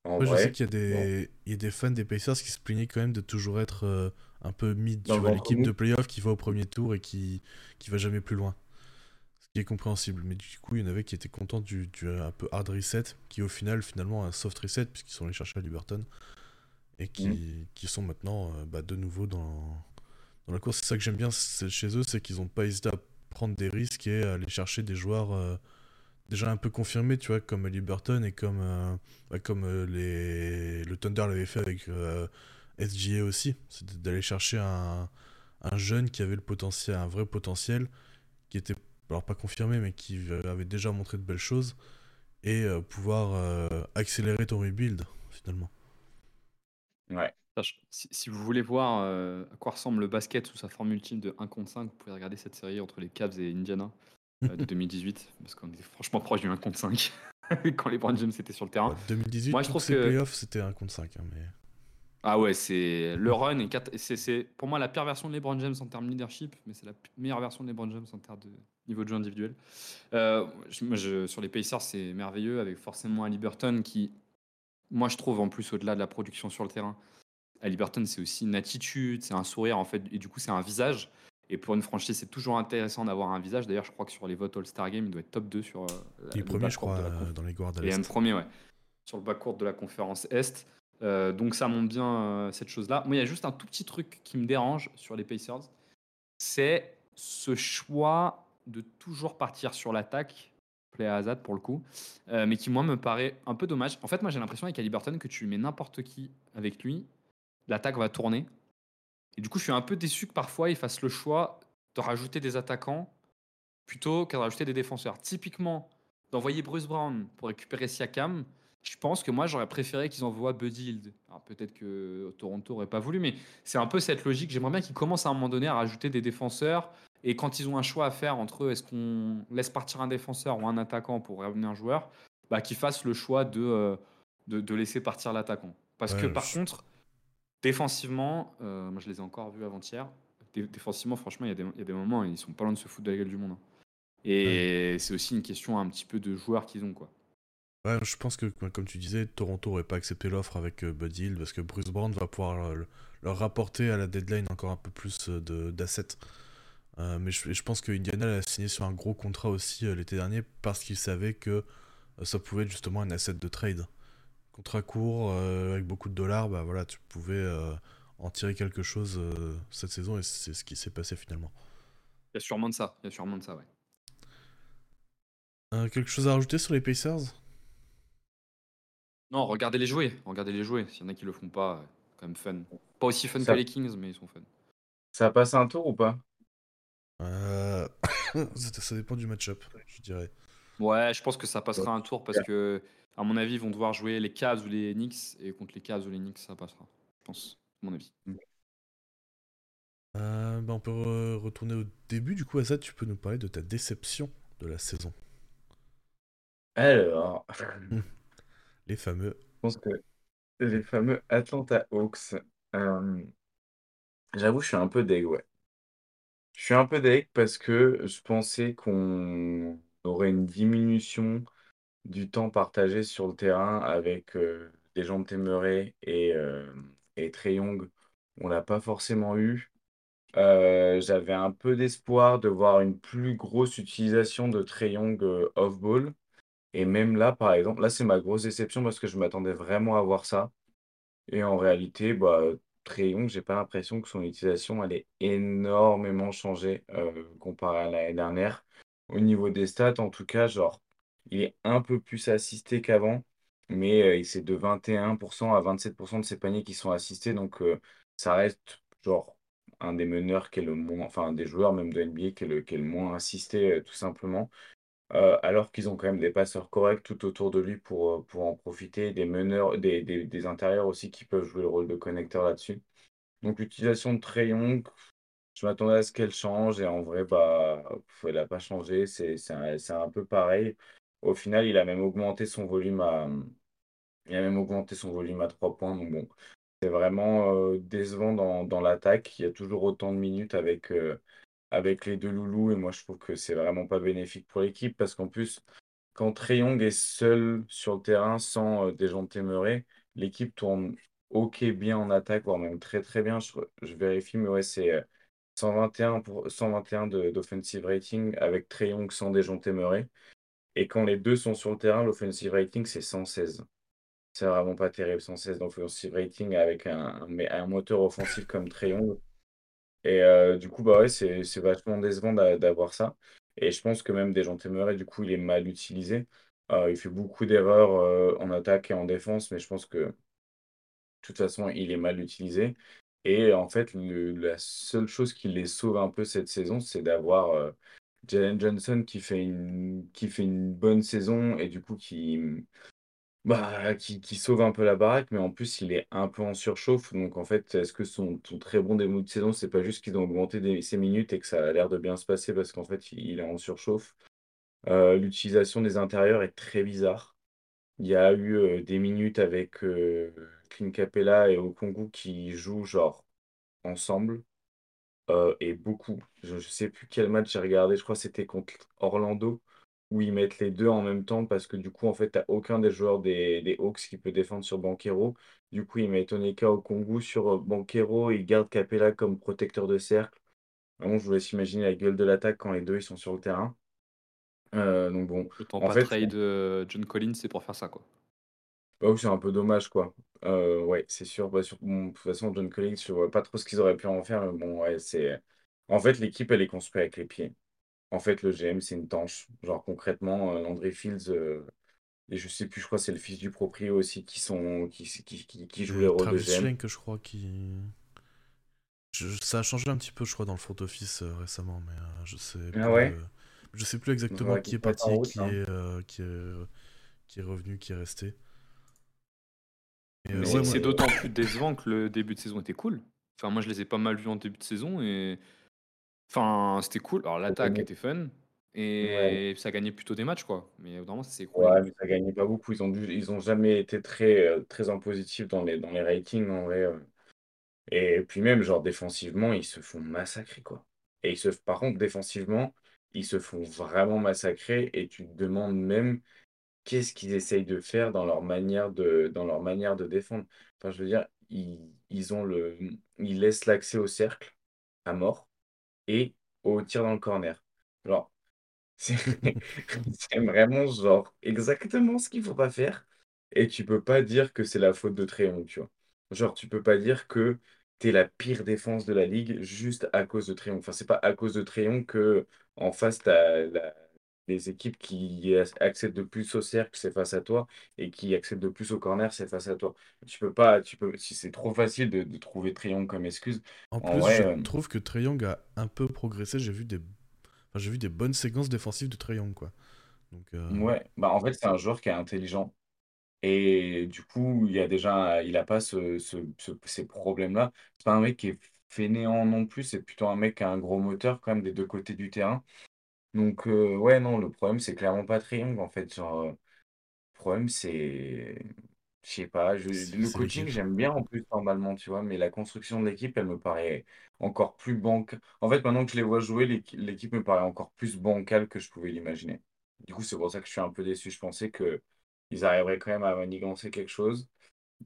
En je sais qu'il y a des, il y a des fans des Pacers qui se plaignaient quand même de toujours être un peu mid. Tu vois, l'équipe de playoff qui va au premier tour et qui, qui va jamais plus loin est compréhensible. Mais du coup, il y en avait qui étaient contents du, un peu hard reset, qui au final, finalement, un soft reset, puisqu'ils sont allés chercher à Liberton, et qui, mm. qui sont maintenant euh, bah, de nouveau dans, dans la course. C'est ça que j'aime bien chez eux, c'est qu'ils n'ont pas hésité à prendre des risques et à aller chercher des joueurs euh, déjà un peu confirmés, tu vois, comme Liberton et comme, euh, bah, comme les... le Thunder l'avait fait avec SGA aussi. C'est d'aller chercher un, un jeune qui avait le potentiel, un vrai potentiel, qui était alors pas confirmé, mais qui avait déjà montré de belles choses, et euh, pouvoir euh, accélérer ton rebuild, finalement. Ouais. Si, vous voulez voir euh, à quoi ressemble le basket sous sa forme ultime de 1 contre 5, vous pouvez regarder cette série entre les Cavs et Indiana de 2018, parce qu'on était franchement proche du 1 contre 5 quand les Brand James étaient sur le terrain. 2018, Moi, je trouve que playoffs, c'était 1 contre 5. Hein, mais... Ah ouais, c'est le run et c'est pour moi la pire version de LeBron James en termes de leadership, mais c'est la meilleure version de LeBron James en termes de niveau de jeu individuel. Euh, je, sur les Pacers, c'est merveilleux avec forcément Ali Burton qui, moi je trouve en plus au-delà de la production sur le terrain, Ali Burton c'est aussi une attitude, c'est un sourire en fait, et du coup c'est un visage. Et pour une franchise, c'est toujours intéressant d'avoir un visage. D'ailleurs, je crois que sur les votes All-Star Game, il doit être top 2 sur. Euh, il est premier, je crois, dans les guards Il est premier, ouais. Sur le backcourt de la conférence Est. Euh, donc ça montre bien euh, cette chose-là. Moi, il y a juste un tout petit truc qui me dérange sur les Pacers. C'est ce choix de toujours partir sur l'attaque, play à Hazard pour le coup, mais qui moi me paraît un peu dommage. En fait, moi j'ai l'impression avec Halliburton que tu mets n'importe qui avec lui, l'attaque va tourner et du coup, je suis un peu déçu que parfois ils fassent le choix de rajouter des attaquants plutôt de rajouter des défenseurs. Typiquement, d'envoyer Bruce Brown pour récupérer Siakam, je pense que moi j'aurais préféré qu'ils envoient Buddy Hield. Alors peut-être que Toronto aurait pas voulu, mais c'est un peu cette logique. J'aimerais bien qu'ils commencent à un moment donné à rajouter des défenseurs. Et quand ils ont un choix à faire entre est-ce qu'on laisse partir un défenseur ou un attaquant pour revenir un joueur, bah, qu'ils fassent le choix de, euh, de, laisser partir l'attaquant. Parce que par contre, Défensivement, euh, moi je les ai encore vus avant-hier. Défensivement, franchement, il y, a des moments, ils sont pas loin de se foutre de la gueule du monde. Hein. Et c'est aussi une question un petit peu de joueurs qu'ils ont. quoi. Ouais, je pense que, comme tu disais, Toronto n'aurait pas accepté l'offre avec euh, Bud Hill parce que Bruce Brown va pouvoir leur, rapporter à la deadline encore un peu plus euh, d'assets. mais je, pense que Indiana a signé sur un gros contrat aussi l'été dernier parce qu'il savait que ça pouvait être justement un asset de trade contrat court euh, avec beaucoup de dollars, bah voilà, tu pouvais euh, en tirer quelque chose euh, cette saison et c'est ce qui s'est passé finalement. Il y a sûrement de ça, il y a sûrement de ça, ouais. quelque chose à rajouter sur les Pacers? Non, regardez les jouer, regardez les jouer. S'il y en a qui le font pas, quand même fun. Pas aussi fun que les Kings, mais ils sont fun. Ça passe un tour ou pas? Ça, dépend du match-up, je dirais. Ouais, je pense que ça passera un tour parce que à mon avis, ils vont devoir jouer les Cavs ou les Knicks. Et contre les Cavs ou les Knicks, ça passera. Je pense, à mon avis. Euh, bah, on peut retourner au début. Du coup, Azad, tu peux nous parler de ta déception de la saison? Alors. Les fameux. Je pense que les fameux Atlanta Hawks. Euh, j'avoue, je suis un peu deg. Je suis un peu deg parce que je pensais qu'on aurait une diminution du temps partagé sur le terrain avec euh, des gens de et, euh, et Trey on l'a pas forcément eu. Euh, j'avais un peu d'espoir de voir une plus grosse utilisation de Trey Young off-ball. Et même là, par exemple, là, c'est ma grosse déception parce que je m'attendais vraiment à voir ça. Et en réalité, bah, Trey Young, j'ai pas l'impression que son utilisation elle ait énormément changé comparé à l'année dernière. Au niveau des stats, en tout cas, genre, il est un peu plus assisté qu'avant, mais c'est de 21% à 27% de ses paniers qui sont assistés. Donc, ça reste genre un des meneurs qui est le moins, enfin, des joueurs même de NBA qui est le, qui est le moins assisté, tout simplement. Alors qu'ils ont quand même des passeurs corrects tout autour de lui pour, pour en profiter, des meneurs, des, des, intérieurs aussi qui peuvent jouer le rôle de connecteur là-dessus. Donc, l'utilisation de Trey Young, je m'attendais à ce qu'elle change et en vrai, bah, elle n'a pas changé. C'est un, un, peu pareil. Au final, il a même augmenté son volume à, il a même augmenté son volume à 3 points. Donc bon, c'est vraiment euh, décevant dans, dans l'attaque. Il y a toujours autant de minutes avec, euh, avec les deux loulous. Et moi, je trouve que c'est vraiment pas bénéfique pour l'équipe parce qu'en plus, quand Treyong est seul sur le terrain sans euh, gens de l'équipe tourne ok bien en attaque, voire même très très bien. Je, vérifie, mais ouais, c'est 121, pour, 121 d'offensive rating avec Treyong sans gens Téméré. Et quand les deux sont sur le terrain, l'offensive rating, c'est 116. C'est vraiment pas terrible, 116 d'offensive rating avec un, un, moteur offensif comme Trayon. Et euh, du coup, bah ouais, c'est vachement décevant d'avoir ça. Et je pense que même des gens Temeray, du coup, il est mal utilisé. Euh, il fait beaucoup d'erreurs euh, en attaque et en défense, mais je pense que de toute façon, il est mal utilisé. Et en fait, la seule chose qui les sauve un peu cette saison, c'est d'avoir Jalen Johnson qui fait une, qui fait une bonne saison et du coup qui, bah, qui, qui sauve un peu la baraque, mais en plus il est un peu en surchauffe. Donc en fait, est-ce que son, très bon début de saison, c'est pas juste qu'ils ont augmenté ses minutes et que ça a l'air de bien se passer parce qu'en fait il est en surchauffe? Euh, l'utilisation des intérieurs est très bizarre. Il y a eu des minutes avec euh, Clint Capella et Okongu qui jouent genre ensemble. Euh, et beaucoup. Je ne sais plus quel match j'ai regardé, je crois que c'était contre Orlando, où ils mettent les deux en même temps parce que du coup, en fait, tu aucun des joueurs des, des, Hawks qui peut défendre sur Banquero. Du coup, ils mettent Oneka au Congo sur euh, Banquero, ils gardent Capella comme protecteur de cercle. Vraiment, je vous laisse imaginer la gueule de l'attaque quand les deux ils sont sur le terrain. Euh, donc bon, Autant en pas fait, trade euh, John Collins, c'est pour faire ça, quoi. bah oui, c'est un peu dommage, quoi. Euh, ouais, c'est sûr. Bah, sur- bon, de toute façon, John Collins, je vois pas trop ce qu'ils auraient pu en faire. Mais bon, ouais, c'est. En fait, l'équipe, elle est construite avec les pieds. En fait, le GM, c'est une tanche. Genre, concrètement, euh, Landry Fields, euh, et je sais plus, je crois que c'est le fils du proprio aussi qui, sont, qui, qui, qui, qui joue Et les rôles de Travis GM. Schlenk, je crois, qui. Je- ça a changé un petit peu, je crois, dans le front office euh, récemment, mais euh, je sais plus. Ah ouais? euh, je sais plus exactement qui est parti, route, qui hein. est, euh, qui est, qui est revenu, qui est resté. Euh, ouais, c'est d'autant plus décevant que le début de saison était cool. Enfin, moi, je les ai pas mal vus en début de saison et. Enfin, c'était cool. Alors, l'attaque était fun Ouais. et ça gagnait plutôt des matchs, quoi. Mais vraiment, ça s'est écroulé. Ouais, mais ça gagnait pas beaucoup. Ils ont dû, ils ont jamais été très, euh, très en positif dans les, dans les ratings, en vrai. euh. Et puis même, genre, défensivement, ils se font massacrer, quoi. Et ils se, par contre, défensivement, ils se font vraiment massacrer et tu te demandes même qu'est-ce qu'ils essayent de faire dans leur manière de, dans leur manière de défendre. Enfin, je veux dire, ils, ils ont le, ils laissent l'accès au cercle à mort et au tir dans le corner. Genre, c'est vraiment genre exactement ce qu'il faut pas faire. Et tu peux pas dire que c'est la faute de Trayon, tu vois. Genre, tu peux pas dire que t'es la pire défense de la ligue juste à cause de Trayon. Enfin, c'est pas à cause de Trayon que en face, t'as la- les équipes qui accèdent de plus au cercle, c'est face à toi, et qui accèdent de plus au corner, c'est face à toi. Tu peux pas, tu peux, si c'est trop facile de, de trouver Trayon comme excuse, En en plus, vrai, je euh, trouve que Young a un peu progressé. J'ai vu des, enfin, j'ai vu des bonnes séquences défensives de Young, quoi. Donc, euh, ouais, bah en fait, c'est un joueur qui est intelligent. Et du coup, il y a déjà, il a pas ce, ce- ce- ces problèmes-là. C'est pas un mec qui est fainéant non plus, c'est plutôt un mec qui a un gros moteur quand même des deux côtés du terrain. Donc, euh, ouais, non, le problème, c'est clairement pas Triangle en fait. Genre, euh, le problème, c'est. Je sais pas, je- c'est le c'est coaching, l'équipe. j'aime bien en plus, normalement, tu vois, mais la construction de l'équipe, elle me paraît encore plus bancale. En fait, maintenant que je les vois jouer, l'équi- l'équipe me paraît encore plus bancale que je pouvais l'imaginer. Du coup, c'est pour ça que je suis un peu déçu. Je pensais que ils arriveraient quand même à manigancer quelque chose.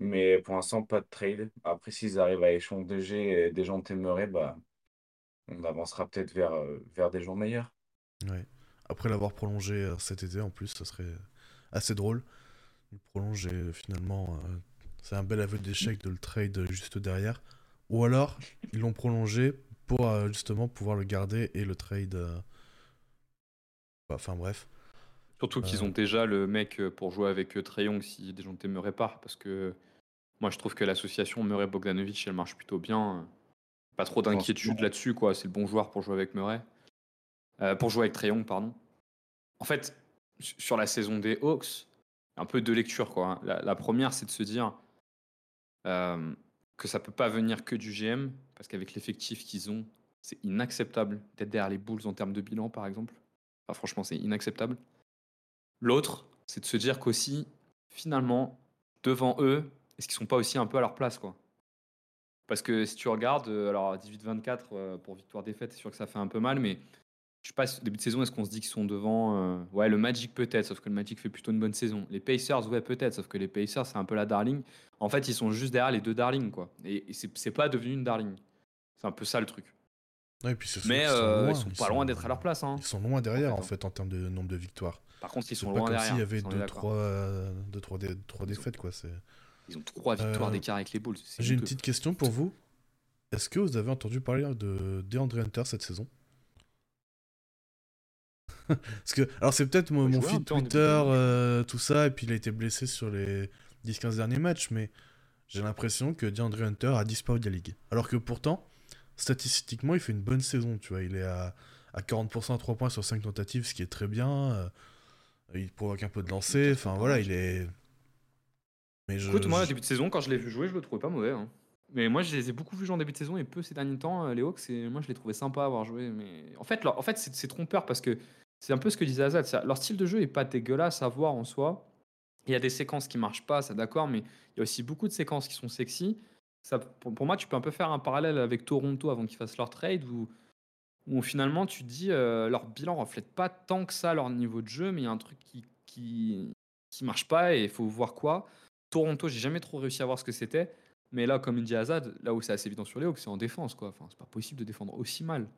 Mais pour l'instant, pas de trade. Après, s'ils arrivent à échanger des gens téméraires, bah, on avancera peut-être vers, euh, vers des jours meilleurs. Ouais. Après l'avoir prolongé euh, cet été, en plus, ça serait assez drôle. Il prolonge et euh, finalement, euh, c'est un bel aveu d'échec de le trade juste derrière. Ou alors, ils l'ont prolongé pour justement pouvoir le garder et le trade. euh, Enfin bref. Surtout qu'ils ont déjà le mec pour jouer avec Trae Young si des gens t'aimeraient pas. Parce que moi, je trouve que l'association Murray-Bogdanovic, elle marche plutôt bien. Pas trop d'inquiétude là-dessus, quoi. C'est le bon joueur pour jouer avec Murray. Euh, pour jouer avec Trae Young, pardon. En fait, su- sur la saison des Hawks, un peu deux lectures, quoi. hein. La, la première, c'est de se dire euh, que ça peut pas venir que du GM, parce qu'avec l'effectif qu'ils ont, c'est inacceptable d'être derrière les Bulls en termes de bilan, par exemple. Enfin, franchement, c'est inacceptable. L'autre, c'est de se dire qu'aussi, finalement, devant eux, est-ce qu'ils sont pas aussi un peu à leur place, quoi? Parce que si tu regardes, euh, alors 18-24 euh, pour victoire-défaite, c'est sûr que ça fait un peu mal, mais je sais pas, ce début de saison, est-ce qu'on se dit qu'ils sont devant euh, Ouais, le Magic peut-être, sauf que le Magic fait plutôt une bonne saison. Les Pacers, ouais, peut-être, sauf que les Pacers, c'est un peu la darling. En fait, ils sont juste derrière les deux darlings, quoi. Et, et c'est pas devenu une darling. C'est un peu ça le truc. Ouais, et puis Mais sont euh, loin, ils sont pas loin d'être à leur place. Hein. Ils sont loin derrière En en fait, en termes de nombre de victoires. Par contre, ils C'est sont pas loin comme derrière. s'il y avait on est d'accord. 2-3 euh, deux, trois, dé- trois défaites quoi. c'est- Ils ont trois victoires Euh, d'écart avec les Bulls. J'ai une petite question pour vous. Est-ce que vous avez entendu parler de DeAndre Hunter cette saison? Parce que, alors c'est peut-être mon, mon feed Twitter, euh, tout ça, et puis il a été blessé sur les 10-15 derniers matchs, mais j'ai l'impression que DeAndre Hunter a disparu de la ligue. Alors que pourtant, statistiquement, il fait une bonne saison, tu vois. Il est à, à 40% à 3 points sur 5 tentatives, ce qui est très bien. euh, il provoque un peu de lancer, enfin voilà, il est... Mais je, Écoute, moi, je- début de saison, quand je l'ai vu jouer, je le trouvais pas mauvais. hein. Mais moi, je les ai beaucoup vus jouer en début de saison et peu ces derniers temps, euh, les Hawks. Et moi, je les trouvais sympas à avoir joué. Mais en fait, leur- en fait c'est trompeur parce que c'est un peu ce que disait Azad. Leur style de jeu est pas dégueulasse à voir en soi. Il y a des séquences qui marchent pas, ça d'accord, mais il y a aussi beaucoup de séquences qui sont sexy. Ça, pour, moi, tu peux un peu faire un parallèle avec Toronto avant qu'ils fassent leur trade où, finalement tu dis euh, leur bilan reflète pas tant que ça leur niveau de jeu, mais il y a un truc qui, qui, marche pas et il faut voir quoi. Toronto, j'ai jamais trop réussi à voir ce que c'était. Mais là, comme il dit Azad, là où c'est assez évident sur les Hawks, c'est en défense. quoi. Enfin, c'est pas possible de défendre aussi mal.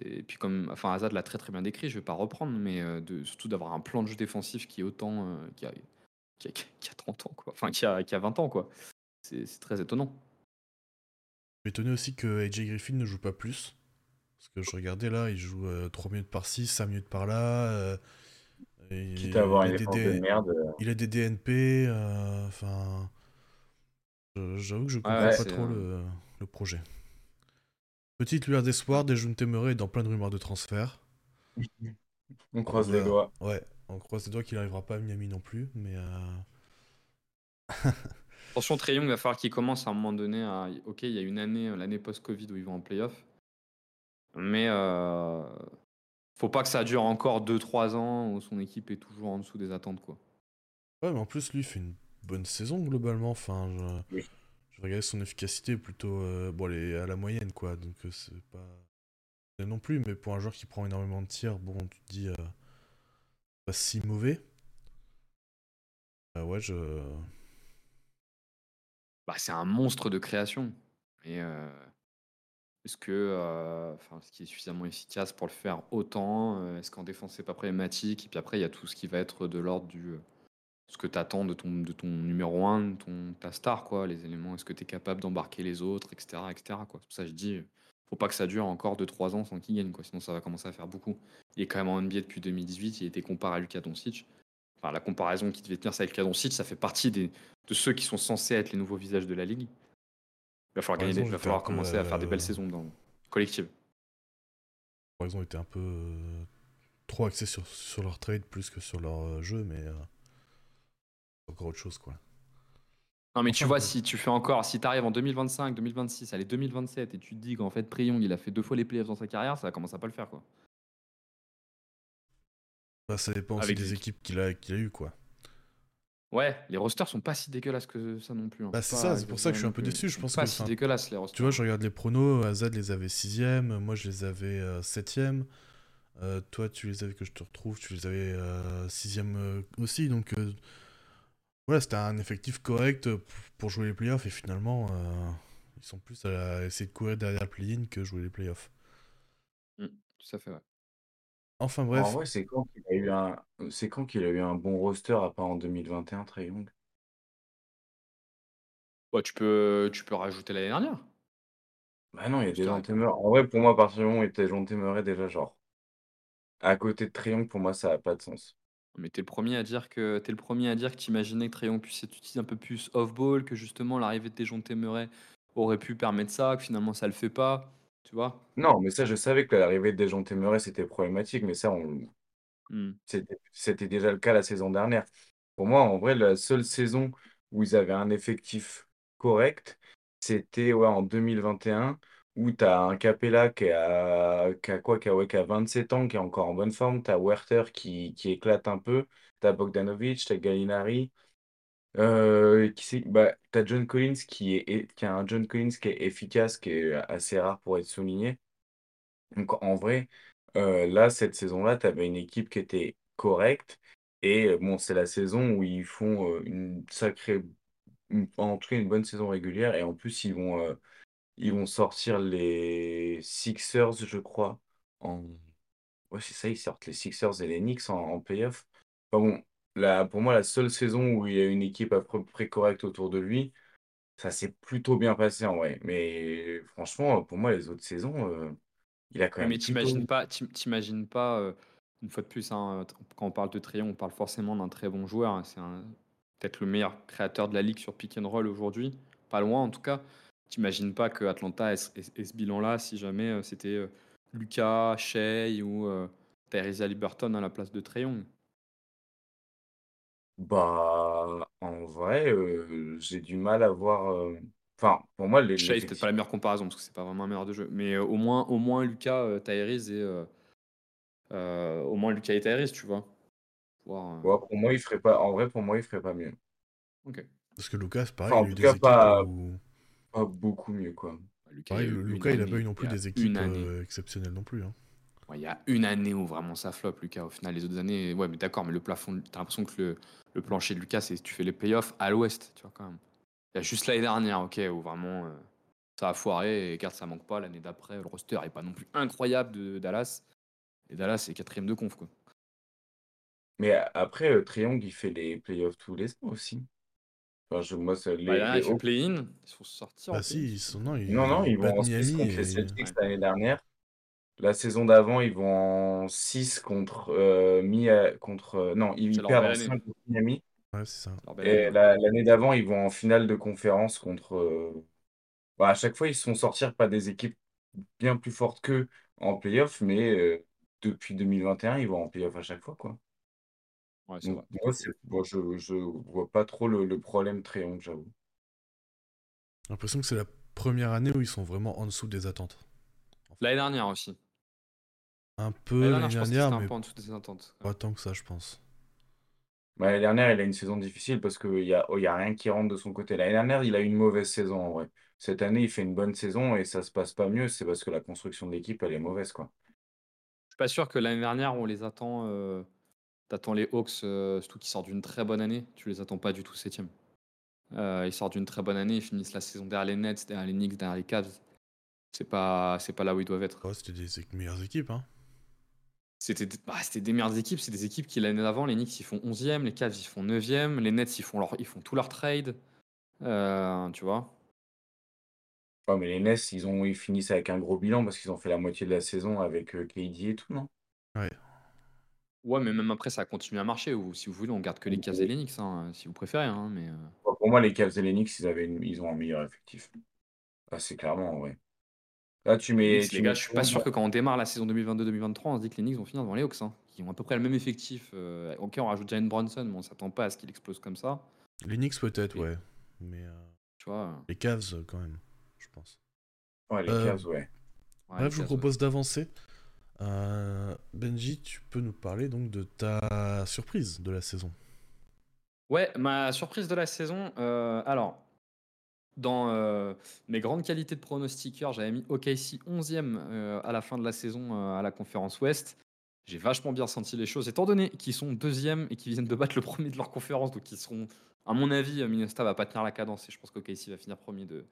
Et puis comme, enfin Azad l'a très très bien décrit, je vais pas reprendre, mais de, surtout d'avoir un plan de jeu défensif qui est autant, qui, a, qui, a, 30 ans, quoi. Enfin, qui a, qui a 20 ans, quoi. C'est très étonnant. Je suis étonné aussi que AJ Griffin ne joue pas plus. Parce que je regardais là, il joue 3 minutes par 6, 5 minutes par là. Quitte à avoir une de merde. Il a des DNP, enfin. J'avoue que je comprends pas trop le, le, projet. Petite lueur d'espoir, des jeunes témérés dans plein de rumeurs de transfert. on croise les doigts. Ouais, on croise les doigts qu'il n'arrivera pas à Miami non plus, mais. Euh... Attention, Trey Young va falloir qu'il commence à un moment donné à. Ok, il y a une année, l'année post-Covid où ils vont en playoff. Mais euh... faut pas que ça dure encore 2-3 ans où son équipe est toujours en dessous des attentes, quoi. Ouais, mais en plus, lui, il fait une bonne saison globalement. Enfin, je, je regardais son efficacité plutôt. Euh, bon, à la moyenne, quoi. Donc, euh, c'est pas. Non plus, mais pour un joueur qui prend énormément de tirs, bon, tu te dis. Euh, pas si mauvais. Bah ouais, je. Bah, c'est un monstre de création. Et. Est-ce que enfin, ce qui est suffisamment efficace pour le faire autant? Est-ce qu'en défense c'est pas problématique? Et puis après il y a tout ce qui va être de l'ordre du ce que tu attends de ton, de ton numéro 1, de ton, ta star, quoi, les éléments, est-ce que tu es capable d'embarquer les autres, etc. etc. Quoi. C'est pour ça que je dis, faut pas que ça dure encore 2-3 ans sans qu'il gagne, quoi, sinon ça va commencer à faire beaucoup. Il est quand même en NBA depuis 2018, il été comparé à Lucas Doncic. Enfin, la comparaison qui devait tenir ça avec Lucas Doncic, ça fait partie des, de ceux qui sont censés être les nouveaux visages de la ligue. Il va falloir, gagner, il va falloir commencer à faire des belles euh, saisons dans collective. Par exemple, ils étaient un peu euh, trop axés sur, sur leur trade plus que sur leur euh, jeu, mais encore autre chose, quoi. Non, mais tu vois, si tu fais encore, si tu arrives en 2025, 2026, allez, 2027, et tu te dis qu'en fait, Priong, il a fait deux fois les playoffs dans sa carrière, ça commence à pas le faire, quoi. Bah, ça dépend aussi des équipes qu'il a, qu'il a eu, quoi. Ouais, les rosters sont pas si dégueulasses que ça non plus. Hein. Bah, c'est ça, c'est pour ça que je suis un peu déçu. Je pense pas si dégueulasses les rosters. Tu vois, je regarde les pronos, Azad les avait 6 moi je les avais 7 euh, euh, toi, tu les avais, que je te retrouve, tu les avais 6 euh, aussi, donc Ouais, c'était un effectif correct pour jouer les playoffs et finalement, euh, ils sont plus à essayer de courir derrière le play-in que jouer les playoffs. Mmh, tout à fait, ouais. Enfin bref. En vrai, c'est quand qu'il a eu un, c'est quand qu'il a eu un bon roster à part en 2021, Trey Young? Ouais, tu peux, tu peux rajouter l'année dernière. Bah non, il y a des gens En vrai, pour moi, à partir du moment où il était Jean déjà, genre, à côté de Trey pour moi, ça n'a pas de sens. Mais t'es le premier à dire que t'es le premier à dire que t'imaginais que Trayon puisse être utilisé un peu plus off-ball, que justement l'arrivée de Dejounte Téméret aurait pu permettre ça, que finalement ça le fait pas, tu vois? Non, mais ça, je savais que l'arrivée de Dejounte Téméret c'était problématique, mais ça, on... Mmh. c'était déjà le cas la saison dernière. Pour moi, en vrai, la seule saison où ils avaient un effectif correct, c'était ouais, en 2021 où tu as un Capella qui a, qui a quoi, qui a, qui a 27 ans, qui est encore en bonne forme, tu as Werther qui, qui éclate un peu, tu as Bogdanovic, tu as Gallinari, euh, bah, tu as John Collins qui, est, qui a un John Collins qui est efficace, qui est assez rare pour être souligné. Donc en vrai, euh, là, cette saison-là, tu avais une équipe qui était correcte. Et bon, c'est la saison où ils font euh, une sacrée, en tout cas une bonne saison régulière. Et en plus, ils vont ils vont sortir les Sixers, je crois. En... Ouais, c'est ça, ils sortent les Sixers et les Knicks en, en playoff. bon, pour moi, la seule saison où il y a une équipe à peu près correcte autour de lui, ça s'est plutôt bien passé en vrai. Mais franchement, pour moi, les autres saisons, euh, il a quand même. mais t'imagines pas, t'imagines pas euh, une fois de plus, hein, quand on parle de Trion, on parle forcément d'un très bon joueur. Hein. c'est peut-être le meilleur créateur de la ligue sur pick and roll aujourd'hui, pas loin en tout cas. T'imagines pas que Atlanta ait, ce bilan-là si jamais euh, c'était euh, Lucas, Shea ou euh, Tyrese Liberton à la place de Trayon Bah, en vrai, j'ai du mal à voir. Enfin, pour moi, les. Shea, c'est peut-être pas la meilleure comparaison parce que c'est pas vraiment un meilleur de jeu. Mais au moins, au moins Lucas, Tyrese et. au moins Lucas et Tyrese, tu vois. pour moi, il ferait pas. En vrai, pour moi, il ferait pas mieux. Ok. Parce que Lucas, pareil, il a eu des équipes pas beaucoup mieux, quoi. Lucas, il n'a pas eu non plus des équipes euh, exceptionnelles non plus. Hein. il y a une année où vraiment ça flop, Lucas. Au final, les autres années, ouais, mais d'accord, mais le plafond, t'as l'impression que le, le, plancher de Lucas, c'est tu fais les playoffs à l'ouest, tu vois, quand même. Il y a juste l'année dernière, ok, où vraiment. Euh, ça a foiré et garde ça manque pas l'année d'après. Le roster est pas non plus incroyable de Dallas. Et Dallas est quatrième de conf quoi. Mais après, euh, Triangle, il fait les playoffs tous les ans aussi. Enfin, je, moi, les, Bah, là, les il fait Hawks- play-in, ils sont sortis Bah si, ils sont... non, ils, Non, non, ils vont en 6 Miami contre et... les Celtics Ouais. l'année dernière. La saison d'avant, ils vont en 6 contre euh, Mi- contre euh, non, ils C'est perdent en année. 5 contre Miami. Ouais, c'est ça. Et la- l'année d'avant, ils vont en finale de conférence contre. euh, bah, à chaque fois, ils se font sortir pas des équipes bien plus fortes qu'eux en playoff, mais euh, depuis 2021, ils vont en playoff à chaque fois, quoi. Ouais, c'est Donc, vrai. moi, c'est, bon, je, je vois pas trop le, le problème Triangle, j'avoue. J'ai l'impression que c'est la première année où ils sont vraiment en dessous des attentes. L'année dernière aussi. Un peu L'année l'année dernière, je pense que dernière, c'était un mais peu en dessous des attentes. pas tant que ça, je pense. Bah, L'année dernière, il a une saison difficile parce qu'il y a, oh, il y a rien qui rentre de son côté. L'année dernière, il a eu une mauvaise saison, en vrai. Cette année, il fait une bonne saison et ça se passe pas mieux, c'est parce que la construction de l'équipe, elle est mauvaise, quoi. Je suis pas sûr que l'année dernière, on les attend. euh, T'attends les Hawks, euh, surtout qui sortent d'une très bonne année. Tu les attends pas du tout septième. Euh, ils sortent d'une très bonne année, ils finissent la saison derrière les Nets, derrière les Knicks, derrière les Cavs. C'est pas, c'est pas là où ils doivent être. Ouais, c'était des meilleures équipes, hein. C'était bah, c'était des meilleures équipes. C'est des équipes qui, l'année d'avant, les Knicks, ils font 11e, les Cavs, ils font 9e, les Nets, ils font, leur, ils font tout leur trade. Euh, tu vois Ouais, mais les Nets, ils ont, ils finissent avec un gros bilan parce qu'ils ont fait la moitié de la saison avec KD et tout, non? Ouais. Ouais, mais même après, ça a continué à marcher. Ou si vous voulez, on garde que les Cavs et les Knicks, hein, si vous préférez. hein, mais, euh, Pour moi, les Cavs et les Knicks, ils, avaient une- ils ont un meilleur effectif. Ah, c'est clairement, ouais. Là, tu les mets. Knicks, tu les mets gars, je suis pas sûr que quand on démarre la saison 2022-2023, on se dit que les Knicks vont finir devant les Hawks, hein, qui ont à peu près le même effectif. euh, ok, on rajoute Jalen Bronson, mais on s'attend pas à ce qu'il explose comme ça. Les Knicks peut-être, Et- ouais. Mais euh, Tu vois les Cavs, euh, quand même, je pense. Ouais, les Euh, Cavs, ouais. ouais, Bref, les je vous Cavs, propose d'avancer. Euh, Benji, tu peux nous parler donc de ta surprise de la saison? Ouais, ma surprise de la saison, euh, alors, dans euh, mes grandes qualités de pronostiqueur, j'avais mis OKC 11e euh, à la fin de la saison à la conférence Ouest. J'ai vachement bien senti les choses, étant donné qu'ils sont deuxième et qu'ils viennent de battre le premier de leur conférence, donc ils seront, à mon avis, Minnesota va pas tenir la cadence et je pense qu'OKC va finir premier de,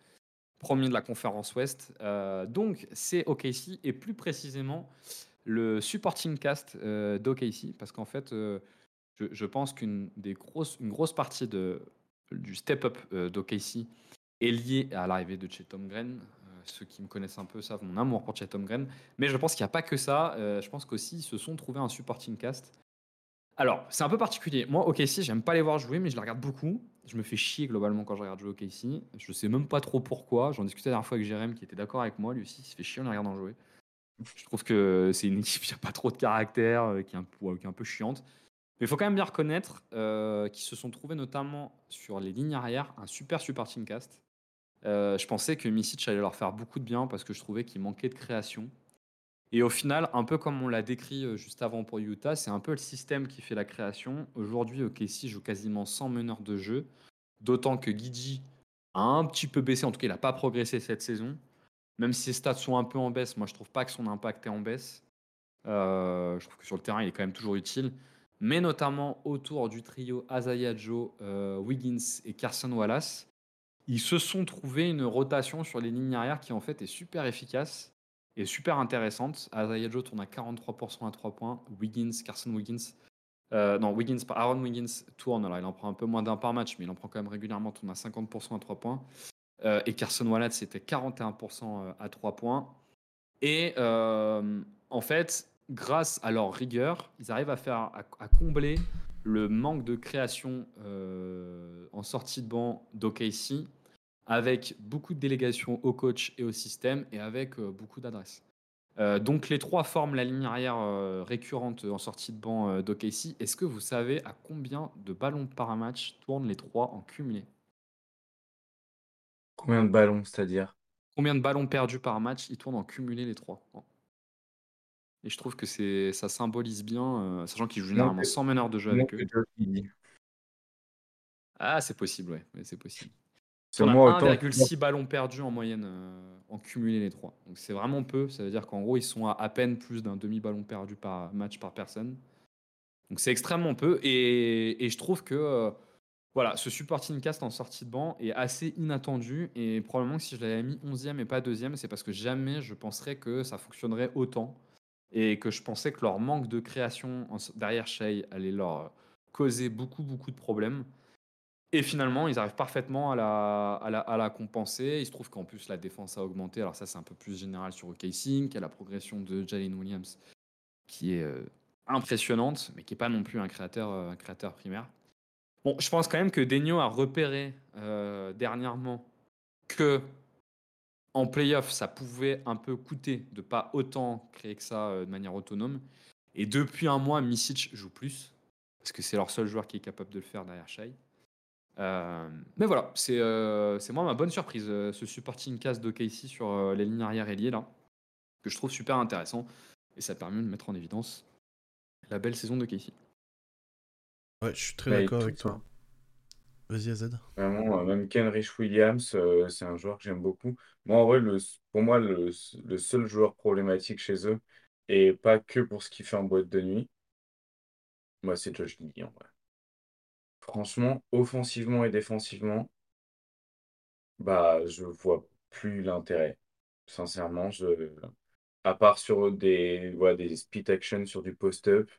premier de la conférence Ouest. Euh, donc c'est OKC et plus précisément le supporting cast euh, d'OKC, parce qu'en fait, euh, je, pense qu'une grosse partie du step-up d'OKC est liée à l'arrivée de Chet Holmgren. Euh, ceux qui me connaissent un peu savent mon amour pour Chet Holmgren. Mais je pense qu'il n'y a pas que ça. Je pense qu'aussi, ils se sont trouvés un supporting cast. Alors, c'est un peu particulier. Moi, OKC, j'aime pas les voir jouer, mais je les regarde beaucoup. Je me fais chier globalement quand je regarde jouer OKC. Je sais même pas trop pourquoi. J'en discutais la dernière fois avec Jérém qui était d'accord avec moi. Lui aussi, il se fait chier en regardant jouer. Je trouve que c'est une équipe qui n'a pas trop de caractère, euh, qui est un, peu- qui est un peu chiante. Mais il faut quand même bien reconnaître euh, qu'ils se sont trouvés notamment sur les lignes arrière un super super team cast. Euh, je pensais que Misic allait leur faire beaucoup de bien parce que je trouvais qu'il manquait de création. Et au final, un peu comme on l'a décrit euh, juste avant pour Utah, c'est un peu le système qui fait la création. Aujourd'hui, OKC joue quasiment sans meneur de jeu, d'autant que Gidji a un petit peu baissé, en tout cas il n'a pas progressé cette saison. Même si ses stats sont un peu en baisse, moi je trouve pas que son impact est en baisse. Euh, je trouve que sur le terrain, il est quand même toujours utile. Mais notamment autour du trio Azaya Joe, euh, Wiggins et Carson Wallace, ils se sont trouvés une rotation sur les lignes arrière qui en fait est super efficace et super intéressante. Azaya Joe tourne à 43% à 3 points. Wiggins, Carson Wiggins, euh, non, Wiggins, Aaron Wiggins tourne. Alors il en prend un peu moins d'un par match, mais il en prend quand même régulièrement, tourne à 50% à 3 points. Euh, et Carson Wallace, c'était 41% à 3 points. Et euh, en fait, grâce à leur rigueur, ils arrivent à, faire, à, à combler le manque de création euh, en sortie de banc d'OKC avec beaucoup de délégations au coach et au système et avec euh, beaucoup d'adresse. Euh, donc les trois forment la ligne arrière euh, récurrente en sortie de banc euh, d'OKC. Est-ce que vous savez à combien de ballons par match tournent les trois en cumulé? Combien de ballons, c'est-à-dire? Combien de ballons perdus par match ils tournent en cumulé les trois? Et je trouve que c'est ça symbolise bien, euh, sachant qu'ils jouent généralement sans meneur de jeu avec eux. Ah, c'est possible, ouais, ouais, c'est possible. On a moi, autant- 1,6 ballons perdus en moyenne euh, en cumulé les trois. Donc c'est vraiment peu. Ça veut dire qu'en gros, ils sont à à peine plus d'un demi-ballon perdu par match par personne. Donc c'est extrêmement peu. Et, et je trouve que euh, Voilà, ce supporting cast en sortie de banc est assez inattendu et probablement que si je l'avais mis 11e et pas deuxième, c'est parce que jamais je penserais que ça fonctionnerait autant et que je pensais que leur manque de création derrière Shea allait leur causer beaucoup, beaucoup de problèmes. Et finalement, ils arrivent parfaitement à la, compenser. Il se trouve qu'en plus, la défense a augmenté. Alors ça, c'est un peu plus général sur OKC, qui a la progression de Jalen Williams, qui est euh, impressionnante, mais qui n'est pas non plus un créateur, euh, un créateur primaire. Bon, je pense quand même que Denio a repéré euh, dernièrement que en playoff, ça pouvait un peu coûter de pas autant créer que ça de manière autonome. Et depuis un mois, Misic joue plus, parce que c'est leur seul joueur qui est capable de le faire derrière Shai. Euh, mais voilà, euh, c'est moi ma bonne surprise, euh, ce supporting cast de Casey sur les lignes arrière ailier là, que je trouve super intéressant. Et ça permet de mettre en évidence la belle saison de Casey. Ouais, je suis très bah, d'accord avec toi. Vas-y, AZ. Vraiment, même Kenrich Williams, c'est un joueur que j'aime beaucoup. Moi, en vrai, le, pour moi, le, seul joueur problématique chez eux, et pas que pour ce qu'il fait en boîte de nuit, moi, c'est Josh Giddy en vrai. Franchement, offensivement et défensivement, bah, je vois plus l'intérêt. Sincèrement, je... à part sur des, voilà, des split actions sur du post-up,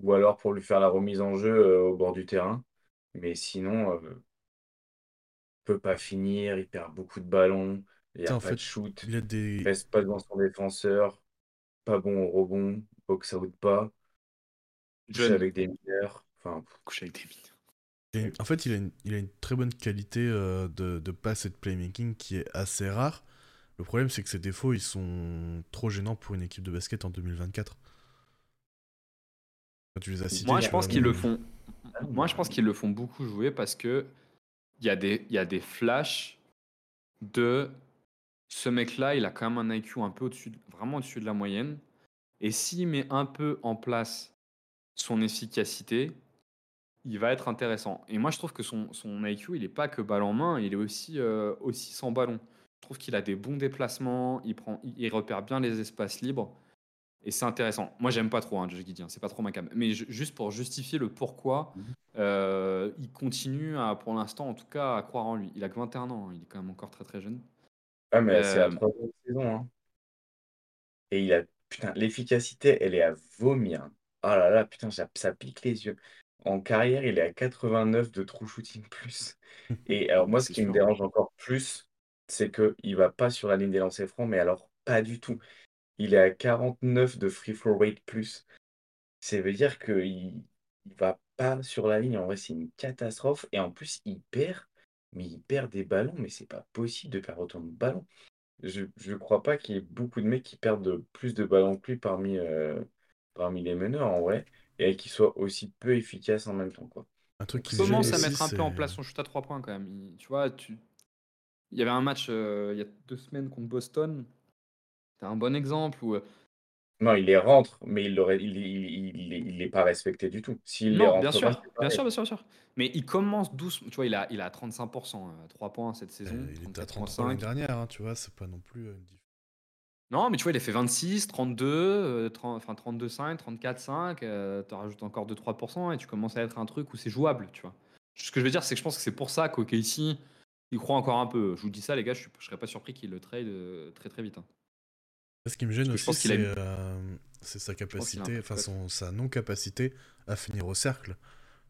ou alors pour lui faire la remise en jeu euh, au bord du terrain. Mais sinon, euh, peut pas finir, il perd beaucoup de ballons, il n'y a pas de shoot, il a des... reste pas devant son défenseur, pas bon au rebond, box out pas, couche avec des mineurs. Enfin, couche avec des mineurs en fait, il a une, il a une très bonne qualité euh, de, de passe et de playmaking qui est assez rare. Le problème, c'est que ses défauts, ils sont trop gênants pour une équipe de basket en 2024. tu les as cités, Moi, je pense qu'ils le font. Moi, je pense qu'ils le font beaucoup jouer parce que il y a des, il y a des flashs de ce mec-là, il a quand même un IQ un peu au-dessus, vraiment au-dessus de la moyenne. Et s'il met un peu en place son efficacité, il va être intéressant. Et moi, je trouve que son, son IQ, il n'est pas que balle en main, il est aussi, euh, aussi sans ballon. Je trouve qu'il a des bons déplacements, il, prend, il, repère bien les espaces libres. Et c'est intéressant. Moi, j'aime pas trop hein, Josh Gideon, c'est pas trop ma cam. Mais juste pour justifier le pourquoi, mhm. euh, il continue, à, pour l'instant en tout cas, à croire en lui. Il a que 21 ans, hein, il est quand même encore très très jeune. Ah, mais c'est la euh, troisième saison. Hein. Et il a. Putain, l'efficacité, elle est à vomir. Oh là là, putain, ça, ça pique les yeux. En carrière, il est à 89 de true shooting plus. Et alors moi, ce qui me dérange encore plus, c'est qu'il ne va pas sur la ligne des lancers francs, mais alors pas du tout. Il est à 49 de free throw rate plus. Ça veut dire qu'il ne va pas sur la ligne. En vrai, c'est une catastrophe. Et en plus, il perd, mais il perd des ballons. Mais c'est pas possible de perdre autant de ballons. Je ne crois pas qu'il y ait beaucoup de mecs qui perdent plus de ballons que lui parmi, euh, parmi les meneurs, en vrai et qu'il soit aussi peu efficace en même temps. Quoi. Un truc qui commence à mettre un peu en place son shoot à 3 points quand même? Il, tu vois, tu... il y avait un match euh, il y a deux semaines contre Boston. C'est un bon exemple où. Euh, non, il les rentre, mais il n'est il, il, il, il pas respecté du tout. S'il non, bien, sûr, bien sûr, bien sûr, bien sûr. Mais il commence doucement. Tu vois, il a, il a 35%, 3 euh, points cette saison. il était à 35 l'année dernière, hein, tu vois, c'est pas non plus une non, mais tu vois, il a fait 26, 32, 30, enfin 32, 5, 34, 5. tu rajoutes encore 2-3% et tu commences à être un truc où c'est jouable, tu vois. Ce que je veux dire, c'est que je pense que c'est pour ça qu'OK ici, il croit encore un peu. Je vous dis ça, les gars, je, ne serais pas surpris qu'il le trade euh, très très vite. Hein. Ce qui me gêne aussi, euh, c'est sa capacité, enfin sa non-capacité à finir au cercle.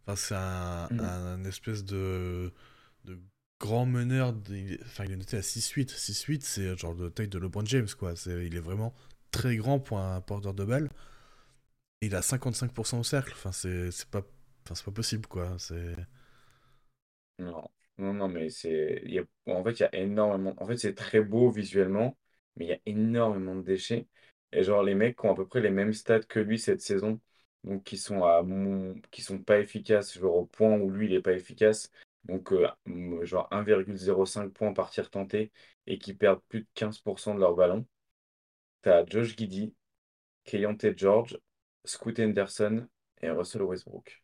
Enfin, c'est un, mmh. un, espèce de, de grand meneur, enfin il est noté à 6-8. 6-8, c'est genre de taille de LeBron James, quoi. il est vraiment très grand pour un porteur de balle. Et il a 55% au cercle. Enfin, c'est pas, enfin, pas possible, quoi. C'est. Non, non, non, mais c'est. En fait, il y a énormément. En fait, c'est très beau visuellement, mais il y a énormément de déchets. Et genre, les mecs qui ont à peu près les mêmes stats que lui cette saison, donc qui sont à qui sont pas efficaces, genre au point où lui il est pas efficace, donc euh, genre 1,05 points par tir tenté, et qui perdent plus de 15% de leur ballon. Tu as Josh Giddy, Keyonte George, Scoot Henderson et Russell Westbrook.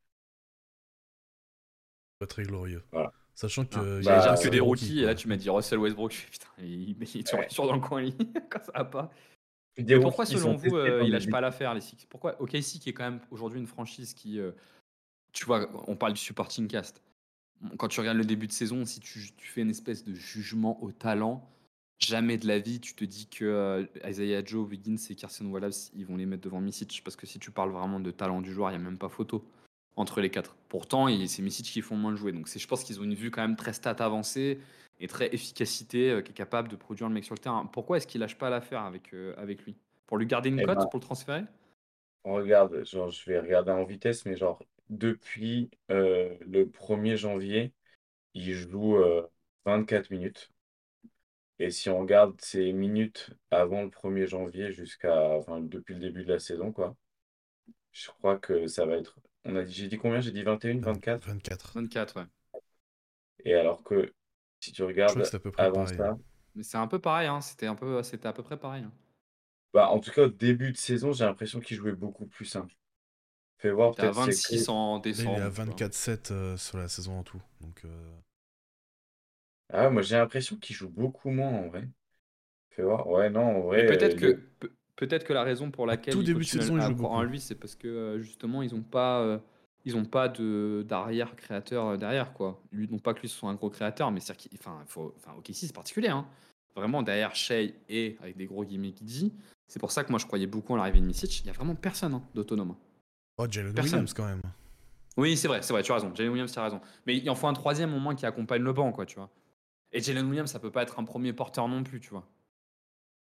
Pas très glorieux. Sachant que. J'ai déjà que des rookies, et là tu m'as dit Russell Westbrook, je putain, il, il, est toujours dans le coin, quand ça va pas. pourquoi, selon vous, euh, il lâche pas l'affaire, les Six? Pourquoi OKC, qui est quand même aujourd'hui une franchise qui. Euh, tu vois, on parle du supporting cast quand tu regardes le début de saison, si tu, tu fais une espèce de jugement au talent, jamais de la vie tu te dis que euh, Isaiah Joe, Wiggins et Carson Wallace, ils vont les mettre devant Misic. Parce que si tu parles vraiment de talent du joueur, il n'y a même pas photo entre les quatre. Pourtant, c'est Misic qui font moins le jouer. Donc je pense qu'ils ont une vue quand même très stat avancée et très efficacité, euh, qui est capable de produire le mec sur le terrain. Pourquoi est-ce qu'il lâche pas l'affaire avec, euh, avec lui? Pour lui garder une Eh cote, ben, pour le transférer? on regarde, genre, je vais regarder en vitesse, mais genre, depuis euh, le 1er janvier, il joue 24 minutes. Et si on regarde ses minutes avant le 1er janvier jusqu'à, enfin, depuis le début de la saison, quoi, je crois que ça va être. On a dit, j'ai dit combien? J'ai dit 21, 24? 24. 24, ouais. Et alors que si tu Je crois regardes que c'est à peu près avant pareil. ça, Mais c'est un peu pareil, hein. C'était un peu, c'était à peu près pareil. hein. bah, en tout cas, au début de saison, j'ai l'impression qu'il jouait beaucoup plus simple. Fais voir, peut-être c'est 26 que. en Là, il est décembre. à tu vois. 24-7 euh, sur la saison en tout. Donc, euh, Ah, moi, j'ai l'impression qu'il joue beaucoup moins en vrai. Fais voir. Ouais, non, en vrai, euh, peut-être que, le... pe- peut-être que la raison pour laquelle tout ils début de saison, il à joue en lui, c'est parce que euh, justement, ils n'ont pas, euh, ils ont pas de d'arrière créateur euh, derrière quoi. Lui, non pas que lui soit un gros créateur, mais c'est qu'il, enfin, faut, enfin, ok, si c'est particulier, hein. Vraiment derrière Shea et avec des gros guillemets qui dit. C'est pour ça que moi je croyais beaucoup en l'arrivée de Misic. Il y a vraiment personne hein, d'autonome. Oh, Jalen. Williams quand même. Oui, c'est vrai, c'est vrai, tu as raison. Jalen Williams, tu as raison. Mais il en faut un troisième au moins qui accompagne le banc, quoi, tu vois. Et Jalen Williams, ça peut pas être un premier porteur non plus, tu vois.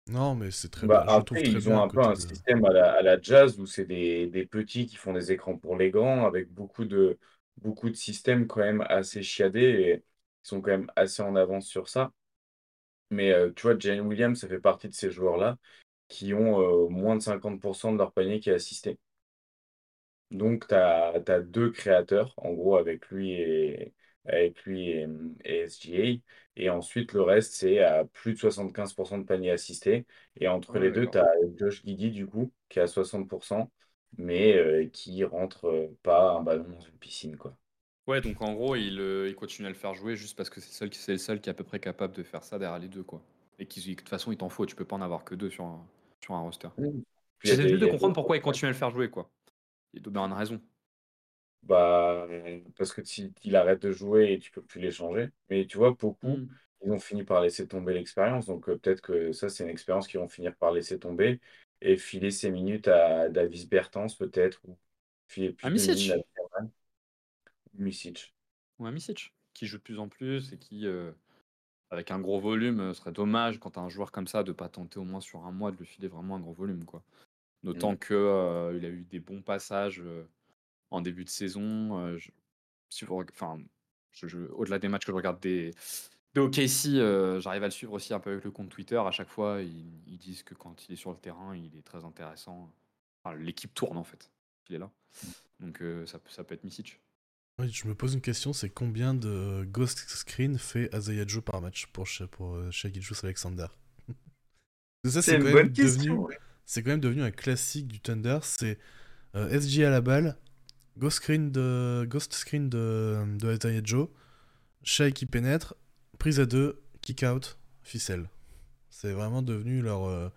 Non, mais c'est très Bah, bien. Après, très ils bien ont un peu un de. système à la, à la jazz où c'est des, des petits qui font des écrans pour les grands avec beaucoup de, beaucoup de systèmes quand même assez chiadés et ils sont quand même assez en avance sur ça. Mais euh, tu vois, Jalen Williams, ça fait partie de ces joueurs-là qui ont euh, moins de 50% de leur panier qui est assisté. Donc, tu as, deux créateurs, en gros, avec lui et, avec lui et, et SGA. Et ensuite, le reste, c'est à plus de 75% de panier assisté. Et entre Ouais, les deux, tu d'accord. as Josh Giddey, du coup, qui est à 60%, mais euh, qui rentre euh, pas un ballon dans une piscine, quoi. Ouais, donc en gros, il, euh, il continue à le faire jouer juste parce que c'est le seul qui- c'est le seul qui est à peu près capable de faire ça derrière les deux, quoi. Et qui, de toute façon, il t'en faut, tu peux pas en avoir que deux sur un, sur un roster. Puis il y a J'essaie des- juste il de y a comprendre pourquoi il continue à le faire jouer, quoi. Il doit avoir une raison. Bah, parce que si il arrête de jouer et tu peux plus l'échanger. Mais tu vois, beaucoup, Hmm. ils ont fini par laisser tomber l'expérience. Donc euh, peut-être que ça, c'est une expérience qu'ils vont finir par laisser tomber et filer ses minutes à Davis Bertans, peut-être, ou filer plus À Misic. à Misic. Ou un Misic, qui joue de plus en plus et qui, euh, avec un gros volume, euh, serait dommage quand t'as un joueur comme ça de pas tenter au moins sur un mois de lui filer vraiment un gros volume, quoi. D'autant Mm. que euh, il a eu des bons passages euh, en début de saison. euh, je- si vous reg- enfin, je- je- au-delà des matchs que je regarde des, de OKC, j'arrive à le suivre aussi un peu avec le compte Twitter. À chaque fois, ils, ils disent que quand il est sur le terrain, il est très intéressant. Enfin, L'équipe tourne en fait. Il est là. Donc euh, ça, peut- ça peut être Misic. Oui, je me pose une question, c'est combien de ghost screen fait Isaiah Joe par match pour, pour Shai Alexander ça, c'est même devenu, ouais. C'est quand même devenu un classique du Thunder. C'est euh, SG à la balle, ghost screen de, ghost screen de, de Joe, Shai qui pénètre, prise à deux, kick out, ficelle. C'est vraiment devenu leur, euh,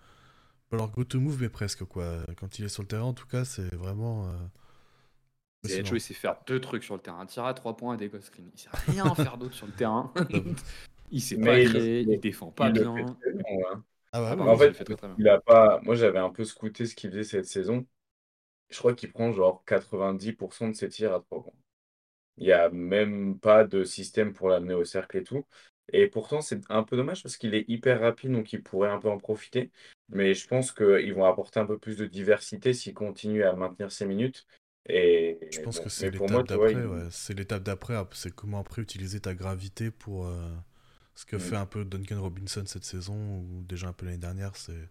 leur go-to move, mais presque quoi. Quand il est sur le terrain, en tout cas, c'est vraiment. euh, Et. Joe, il sait faire deux trucs sur le terrain. Un tir à trois points et des ghost screens. Il sait rien faire d'autre sur le terrain. il sait Mais pas il- créer, il, il- défend pas il bien. Ouais. Ah ouais, Ah bah non, En fait, le fait très très bien. il a pas. Moi, j'avais un peu scouté ce qu'il faisait cette saison. Je crois qu'il prend genre 90% de ses tirs à trois points. Il n'y a même pas de système pour l'amener au cercle et tout. Et pourtant, c'est un peu dommage parce qu'il est hyper rapide, donc il pourrait un peu en profiter. Mais je pense qu'ils vont apporter un peu plus de diversité s'il continue à maintenir ses minutes. Et Je pense bon, que c'est l'étape d'après, il- ouais. C'est l'étape d'après, ap- c'est comment après utiliser ta gravité pour... euh, Ce que fait un peu Duncan Robinson cette saison, ou déjà un peu l'année dernière, c'est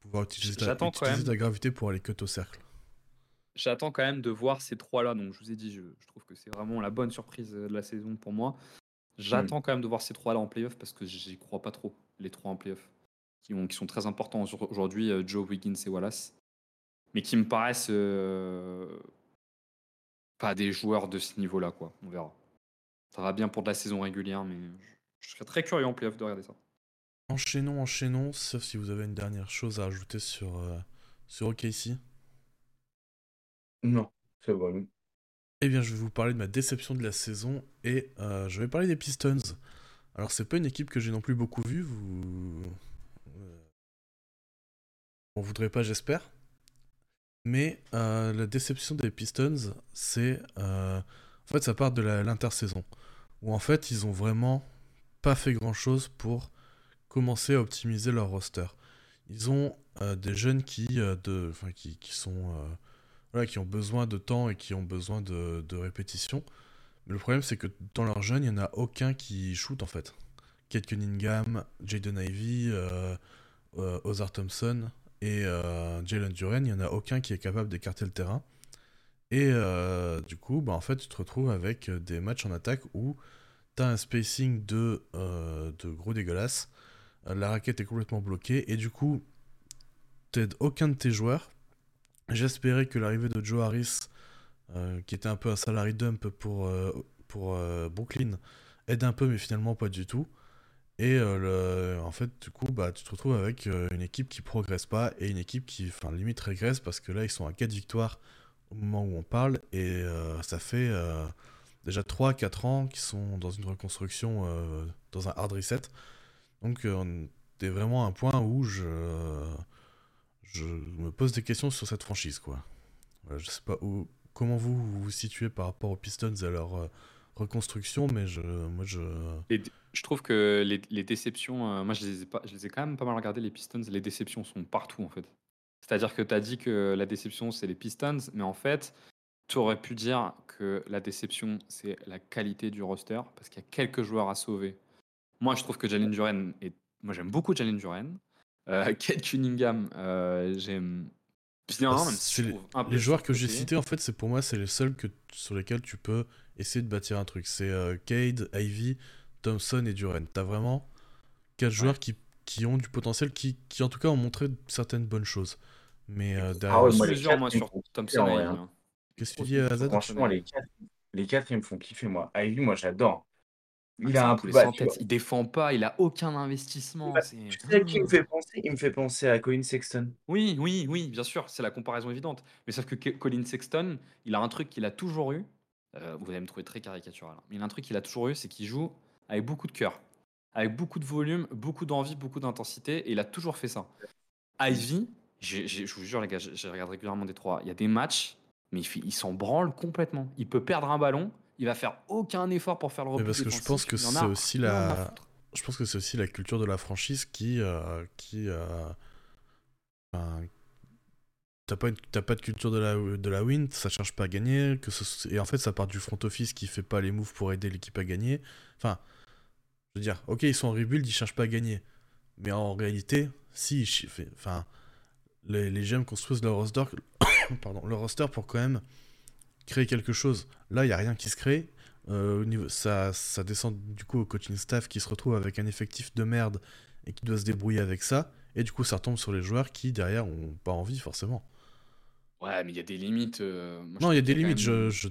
pouvoir utiliser, ta, J'attends quand utiliser même. ta gravité pour aller cut au cercle. J'attends quand même de voir ces trois-là. Donc, je vous ai dit, je, je trouve que c'est vraiment la bonne surprise de la saison pour moi. J'attends quand même de voir ces trois-là en playoff parce que j'y crois pas trop, les trois en playoff, qui, ont- qui sont très importants aujourd'hui, euh, Joe, Wiggins et Wallace, mais qui me paraissent euh, pas des joueurs de ce niveau-là, quoi. On verra. Ça va bien pour de la saison régulière, mais je, serais très curieux en playoff de regarder ça. Enchaînons, enchaînons, sauf si vous avez une dernière chose à ajouter sur, euh, sur OKC. Non, c'est bon. Eh bien, je vais vous parler de ma déception de la saison et euh, je vais parler des Pistons. Alors, c'est pas une équipe que j'ai non plus beaucoup vue. Vous. Euh, on voudrait pas, j'espère. Mais euh, la déception des Pistons, c'est. en fait, ça part de l'intersaison. Où en fait, ils ont vraiment pas fait grand chose pour commencer à optimiser leur roster. Ils ont des jeunes qui, de, qui, ont besoin de temps et qui ont besoin de, répétition. Mais le problème, c'est que dans leurs jeunes, il n'y en a aucun qui shoot en fait. Kate Cunningham, Jaden Ivey, euh, euh, Ozar Thompson et euh, Jalen Duren, il n'y en a aucun qui est capable d'écarter le terrain. Et du coup, bah, en fait, tu te retrouves avec des matchs en attaque où un spacing de, de gros dégueulasse. La raquette est complètement bloquée et du coup, t'aides aucun de tes joueurs J'espérais que l'arrivée de Joe Harris, euh, qui était un peu un salary dump pour, euh, pour euh, Brooklyn, aide un peu, mais finalement pas du tout. Et le, en fait, du coup, bah, tu te retrouves avec une équipe qui progresse pas et une équipe qui, enfin, limite régresse parce que là, ils sont à 4 victoires au moment où on parle et ça fait déjà 3-4 ans qu'ils sont dans une reconstruction, dans un hard reset. Donc, on est vraiment à un point où je je me pose des questions sur cette franchise, quoi. je sais pas où, comment vous vous, situez par rapport aux Pistons et à leur euh, reconstruction, mais je, moi je. je trouve que les, déceptions, euh, moi je les, ai pas, je les ai quand même pas mal regardées, les Pistons, les déceptions sont partout en fait. C'est-à-dire que tu as dit que la déception c'est les Pistons, mais en fait, tu aurais pu dire que la déception c'est la qualité du roster, parce qu'il y a quelques joueurs à sauver. Moi je trouve que Jalen Duren est. Moi j'aime beaucoup Jalen Duren. Euh, Kate Cunningham, euh, j'aime bien, Les joueurs que j'ai cités, en fait, c'est pour moi, c'est les seuls que, sur lesquels tu peux essayer de bâtir un truc. C'est euh, Cade, Ivy, Thompson et Duran. T'as vraiment quatre joueurs qui, qui, ont du potentiel, qui, qui en tout cas ont montré certaines bonnes choses. Mais euh, derrière. Ah ouais, moi, moi, sur Thompson et Ivy. Hein. Qu'est-ce que tu dis, Azad Franchement, les quatre, les quatre, ils me font kiffer, moi. Ivy, moi, j'adore. Il a un peu Il défend pas, il a aucun investissement. Bah, tu sais qui me fait penser Il me fait penser à Colin Sexton. Oui, oui, oui, bien sûr, c'est la comparaison évidente. Mais sauf que Colin Sexton, il a un truc qu'il a toujours eu. Euh, vous allez me trouver très caricatural. Hein, mais il a un truc qu'il a toujours eu, c'est qu'il joue avec beaucoup de cœur, avec beaucoup de volume, beaucoup d'envie, beaucoup d'intensité, et il a toujours fait ça. Ivy, je vous jure les gars, je regarde régulièrement des trois. Il y a des matchs, mais il, il s'en branle complètement. Il peut perdre un ballon, il va faire aucun effort pour faire le repli parce que je pense que c'est aussi la je pense que c'est aussi la culture de la franchise qui euh, qui euh... t'as pas pas de culture de la de la win ça cherche pas à gagner que et en fait ça part du front office qui fait pas les moves pour aider l'équipe à gagner. Enfin je veux dire ok ils sont en rebuild ils cherchent pas à gagner. Mais en réalité si enfin les, les GM construisent leur roster pardon leur roster pour quand même créer quelque chose. Là, il n'y a rien qui se crée. Euh, au niveau, ça, ça descend du coup au coaching staff qui se retrouve avec un effectif de merde et qui doit se débrouiller avec ça. Et du coup, ça retombe sur les joueurs qui, derrière, ont pas envie forcément. Ouais, mais il y a des limites. Euh, non, il y a des limites. Je, je,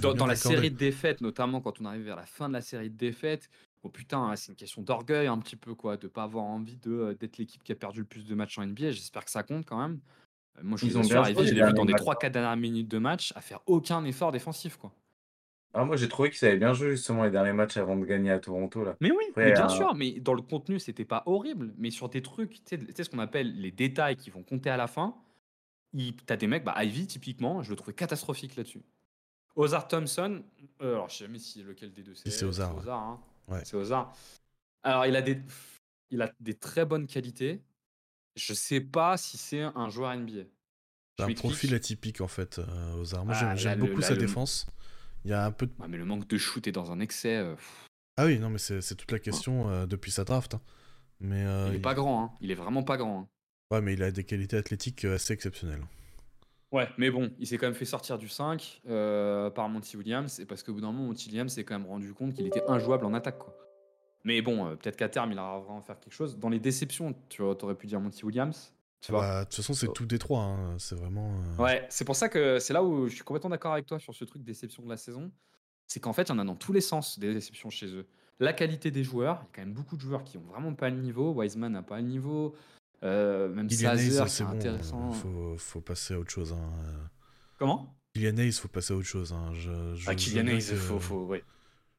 dans, la série de défaites, notamment quand on arrive vers la fin de la série de défaites, oh putain, hein, c'est une question d'orgueil un petit peu, quoi, de pas avoir envie euh, d'être l'équipe qui a perdu le plus de matchs en NBA. J'espère que ça compte quand même. Moi, je arrivé, je l'ai vu dans des 3-4 dernières minutes de match à faire aucun effort défensif. Quoi. Ah, moi, j'ai trouvé qu'ils avaient bien joué justement les derniers matchs avant de gagner à Toronto. Là. Mais oui, bien euh, sûr, mais dans le contenu, c'était pas horrible. Mais sur des trucs, tu sais, ce qu'on appelle les détails qui vont compter à la fin, tu as des mecs, bah, Ivy typiquement, je le trouvais catastrophique là-dessus. Ozar Thompson, euh, alors je sais jamais si lequel des deux c'est. C'est Ozar. Hein. C'est Ozar. Alors il a, des, il a des très bonnes qualités, je sais pas si c'est un joueur NBA. C'est un profil atypique en fait euh, aux armes. Moi j'aime ah, beaucoup sa défense. Il y a un peu de... mais le manque de shoot est dans un excès. Euh, ah oui, non, mais c'est toute la question euh, depuis sa draft. Hein. Mais, il est pas grand, hein. il est vraiment pas grand. Hein. Ouais, mais il a des qualités athlétiques assez exceptionnelles. Ouais, mais bon, il s'est quand même fait sortir du 5 par Monty Williams, et parce qu'au bout d'un moment, Monty Williams s'est quand même rendu compte qu'il était injouable en attaque. Quoi. Mais bon, euh, peut-être qu'à terme, il va vraiment faire quelque chose. Dans les déceptions, tu aurais pu dire Monty Williams. Tu bah, de toute façon, c'est oh. tout Détroit. Hein. C'est vraiment. Euh, ouais, c'est pour ça que c'est là où je suis complètement d'accord avec toi sur ce truc déception de la saison. C'est qu'en fait, il y en a dans tous les sens des déceptions chez eux. La qualité des joueurs, il y a quand même beaucoup de joueurs qui ont vraiment pas le niveau. Wiseman n'a pas le niveau. Euh, même Sazer, c'est bon, intéressant. Faut, faut passer à autre chose. Hein. Comment? Kylian Hayes, faut passer à autre chose. Hein. Je, je, Ah, Kylian Hayes, faut, faut, ouais.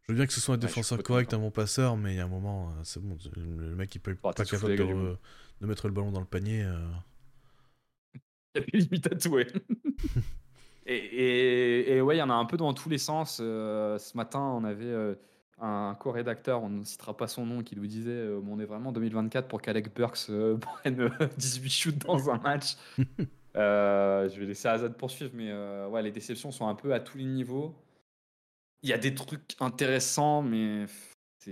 Je veux bien que ce soit un défenseur correct, un bon passeur, mais il y a un moment, euh, c'est bon. Le mec, il peut Oh, pas capable de, de mettre le ballon dans le panier. euh. Il y a limite à tout, ouais. et, et, et ouais, il y en a un peu dans tous les sens. Euh, ce matin, on avait euh, un co-rédacteur, on ne citera pas son nom, qui nous disait euh, on est vraiment en 2024 pour qu'Alec Burks prenne euh, 18 shoots dans un match. Je vais laisser Azad poursuivre, mais ouais, les déceptions sont un peu à tous les niveaux. Il y a des trucs intéressants, mais c'est.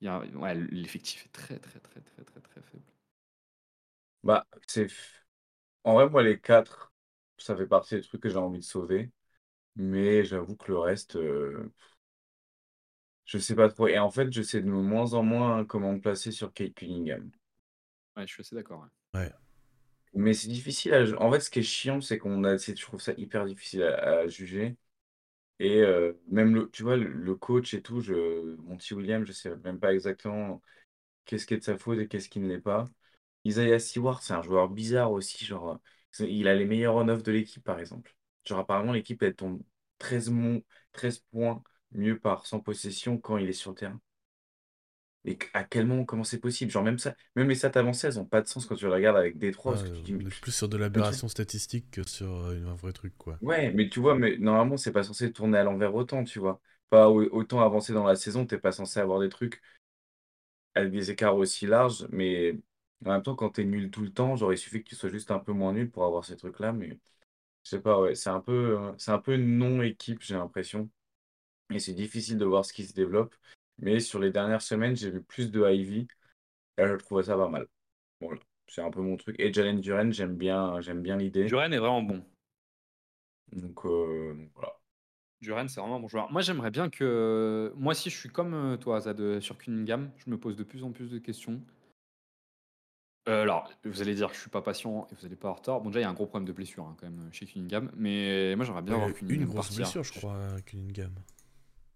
il y a- Ouais, l'effectif est très, très, très, très, très, très faible. Bah, c'est. En vrai, moi, les quatre, ça fait partie des trucs que j'ai envie de sauver. Mais j'avoue que le reste, euh, je sais pas trop. Et en fait, je sais de moins en moins comment me placer sur Kate Cunningham. Ouais, je suis assez d'accord. ouais. Mais c'est difficile à... En fait, ce qui est chiant, c'est qu'on a... c'est- Je trouve ça hyper difficile à, à juger. Et même, le... tu vois, le, coach et tout, je... Monty Williams, je sais même pas exactement qu'est-ce qui est de sa faute et qu'est-ce qui ne l'est pas. Isaiah Stewart, c'est un joueur bizarre aussi. Il a les meilleurs on-off de l'équipe, par exemple. Genre, apparemment, l'équipe, elle tombe 13, mon- 13 points mieux par 100 possessions quand il est sur le terrain. Et qu- à quel moment, comment c'est possible? Genre, même ça, même les stats avancées, elles n'ont pas de sens quand tu le regardes avec Détroit. parce que tu dis, on est plus sur de l'aberration statistique que sur euh, un vrai truc, quoi. Ouais, mais tu vois, mais normalement, c'est pas censé tourner à l'envers autant, tu vois. Pas au- autant avancé dans la saison, t'es pas censé avoir des trucs avec des écarts aussi larges, mais en même temps, quand t'es nul tout le temps, genre, il suffit que tu sois juste un peu moins nul pour avoir ces trucs-là, mais je sais pas, ouais, c'est un peu, euh, c'est un peu non-équipe, j'ai l'impression. Et c'est difficile de voir ce qui se développe. Mais sur les dernières semaines, j'ai vu plus de Ivy, et je trouvais ça pas mal. Voilà, c'est un peu mon truc. Et Jalen Duren, j'aime bien, j'aime bien l'idée. Duren est vraiment bon. Donc, euh, donc voilà. Duren, c'est vraiment un bon joueur. Moi, j'aimerais bien que. Moi, si je suis comme euh, toi, Zad, euh, sur Cunningham, je me pose de plus en plus de questions. Euh, alors, vous allez dire que je suis pas patient et vous allez pas avoir tort. Bon, déjà, il y a un gros problème de blessure hein, quand même chez Cunningham. Mais moi, j'aimerais bien Ouais, voir Cunningham une grosse partir. blessure, je crois, à Cunningham.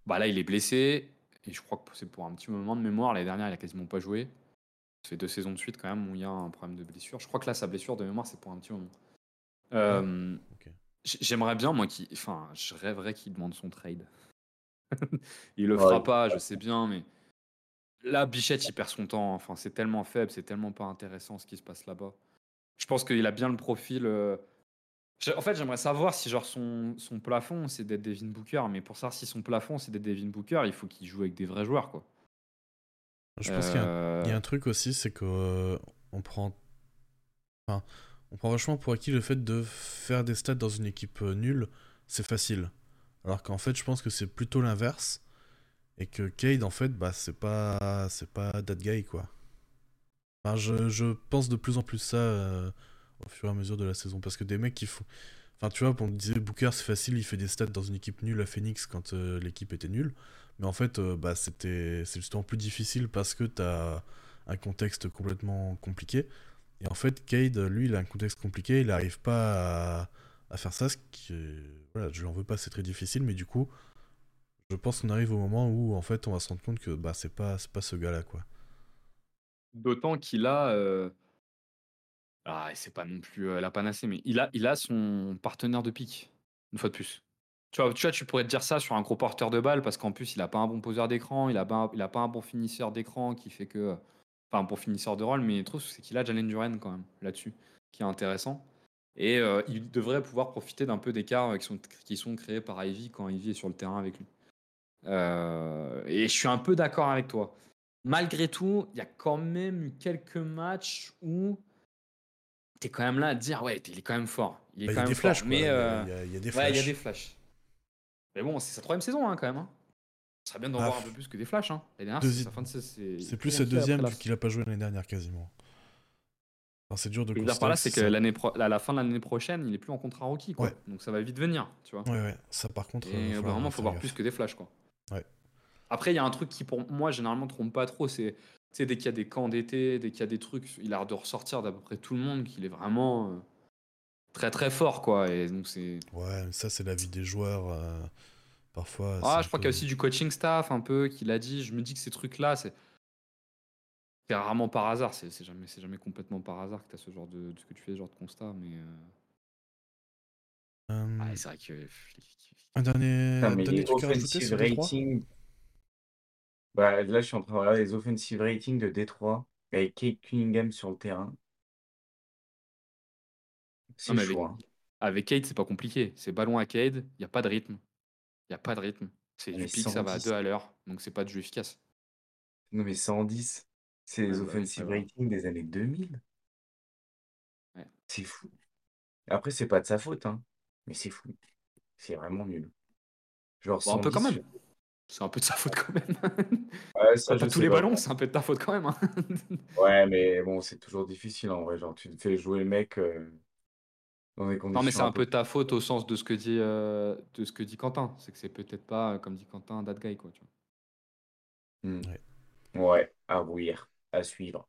Bah là, il est blessé. Et je crois que c'est pour un petit moment de mémoire. L'année dernière, il a quasiment pas joué. Ça fait deux saisons de suite quand même où il y a un problème de blessure. Je crois que là, sa blessure de mémoire, c'est pour un petit moment. Euh, J'aimerais bien, moi, qui. Enfin, je rêverais qu'il demande son trade. il le Ouais. fera pas, je sais bien, mais. Là, Bichette, il perd son temps. Enfin, c'est tellement faible, c'est tellement pas intéressant ce qui se passe là-bas. Je pense qu'il a bien le profil. euh, En fait, j'aimerais savoir si genre son, son plafond c'est d'être Devin Booker, mais pour savoir si son plafond c'est d'être Devin Booker, il faut qu'il joue avec des vrais joueurs quoi. Je pense qu'il y a un Euh, Il y a un truc aussi, c'est que euh, on prend, enfin, on prend vachement pour acquis le fait de faire des stats dans une équipe euh, nulle, c'est facile. Alors qu'en fait, je pense que c'est plutôt l'inverse et que Cade, en fait, bah, c'est pas, c'est pas that guy quoi. Enfin, je, je pense de plus en plus ça euh, au fur et à mesure de la saison parce que des mecs qui font, enfin, tu vois, on disait Booker, c'est facile, il fait des stats dans une équipe nulle à Phoenix quand euh, l'équipe était nulle. Mais en fait, euh, bah, c'est justement plus difficile parce que t'as un contexte complètement compliqué. Et en fait, Cade, lui, il a un contexte compliqué, il n'arrive pas à, faire ça, je l'en veux pas, c'est très difficile, mais du coup, je pense qu'on arrive au moment où, en fait, on va se rendre compte que bah, c'est pas, ce gars-là. D'autant qu'il a. euh, Ah, c'est pas non plus la panacée, mais il a, son partenaire de pique, une fois de plus. Tu vois, tu vois, tu pourrais te dire ça sur un gros porteur de balle, parce qu'en plus, il a pas un bon poseur d'écran, il a pas, a pas un bon finisseur d'écran qui fait que. Enfin, un bon finisseur de rôle, mais le truc, c'est qu'il a Jalen Duren quand même là-dessus, qui est intéressant. Et il devrait pouvoir profiter d'un peu d'écarts euh, qui sont, qui sont créés par Ivy quand Ivy est sur le terrain avec lui. Et je suis un peu d'accord avec toi. Malgré tout, il y a quand même quelques matchs où quand même là à te dire ouais, il est quand même fort. Il est Bah, y quand a même des flashs, fort. quoi. Mais Il y a- euh, il y, a- il y a des ouais, flashs. il y a des flashs. Mais bon, c'est sa troisième saison hein, quand même. hein. Ce serait bien d'en Ah, voir un peu plus que des flashs. Hein. C'est plus sa deuxième vu qu'il a pas joué l'année dernière quasiment. Enfin, c'est dur de dire par là, constater c'est que l'année pro- à la fin de l'année prochaine, il est plus en contrat rookie. Quoi. Ouais. Donc ça va vite venir. Tu vois. Ouais, ouais, ça par contre. Et euh, euh, vraiment, faut voir plus que des flashs. Quoi. Ouais. Après, il y a un truc qui, pour moi, généralement, trompe pas trop. C'est tu sais, dès qu'il y a des camps d'été, dès qu'il y a des trucs, il a l'air de ressortir d'à peu près tout le monde qu'il est vraiment euh, très très fort. quoi. Et donc, c'est. Ouais, ça, c'est la vie des joueurs. euh, Parfois. Ah, je crois peu- qu'il y a aussi du coaching staff un peu qui l'a dit. Je me dis que ces trucs-là, c'est. C'est rarement par hasard, c'est c'est jamais, c'est jamais complètement par hasard que tu as ce genre de, que tu fais, ce genre de constat, mais euh, Ah, c'est vrai que. un dernier, mais les rajouter offensive ratings. Bah, là, je suis en train de regarder les offensive ratings de Détroit avec Kate Cunningham sur le terrain. C'est Non, mais avec, chaud, hein. avec Cade, c'est pas compliqué. C'est ballon à Cade, il n'y a pas de rythme. Il n'y a pas de rythme. C'est Ah, du mais pic, ça va à 110. 2 à l'heure. Donc c'est pas du jeu efficace. Non, mais 110, c'est les bah oui, c'est offensive ratings des années 2000. Ouais. C'est fou. Après, c'est pas de sa faute, hein. Mais c'est fou. C'est vraiment nul. Genre Bon, un peu quand 110 même. C'est un peu de sa faute quand même. Ouais, ça, Quand t'as je tous les pas. ballons, c'est un peu de ta faute quand même. hein. Ouais, mais bon, c'est toujours difficile en vrai. Genre, tu te fais jouer le mec euh, dans des Non, mais conditions c'est un un peu. de ta faute au sens de ce que dit, euh, de ce que dit Quentin. C'est que c'est peut-être pas, euh, comme dit Quentin, that guy. Quoi, tu vois. Hmm. Ouais. Ouais, à bouillir, à suivre.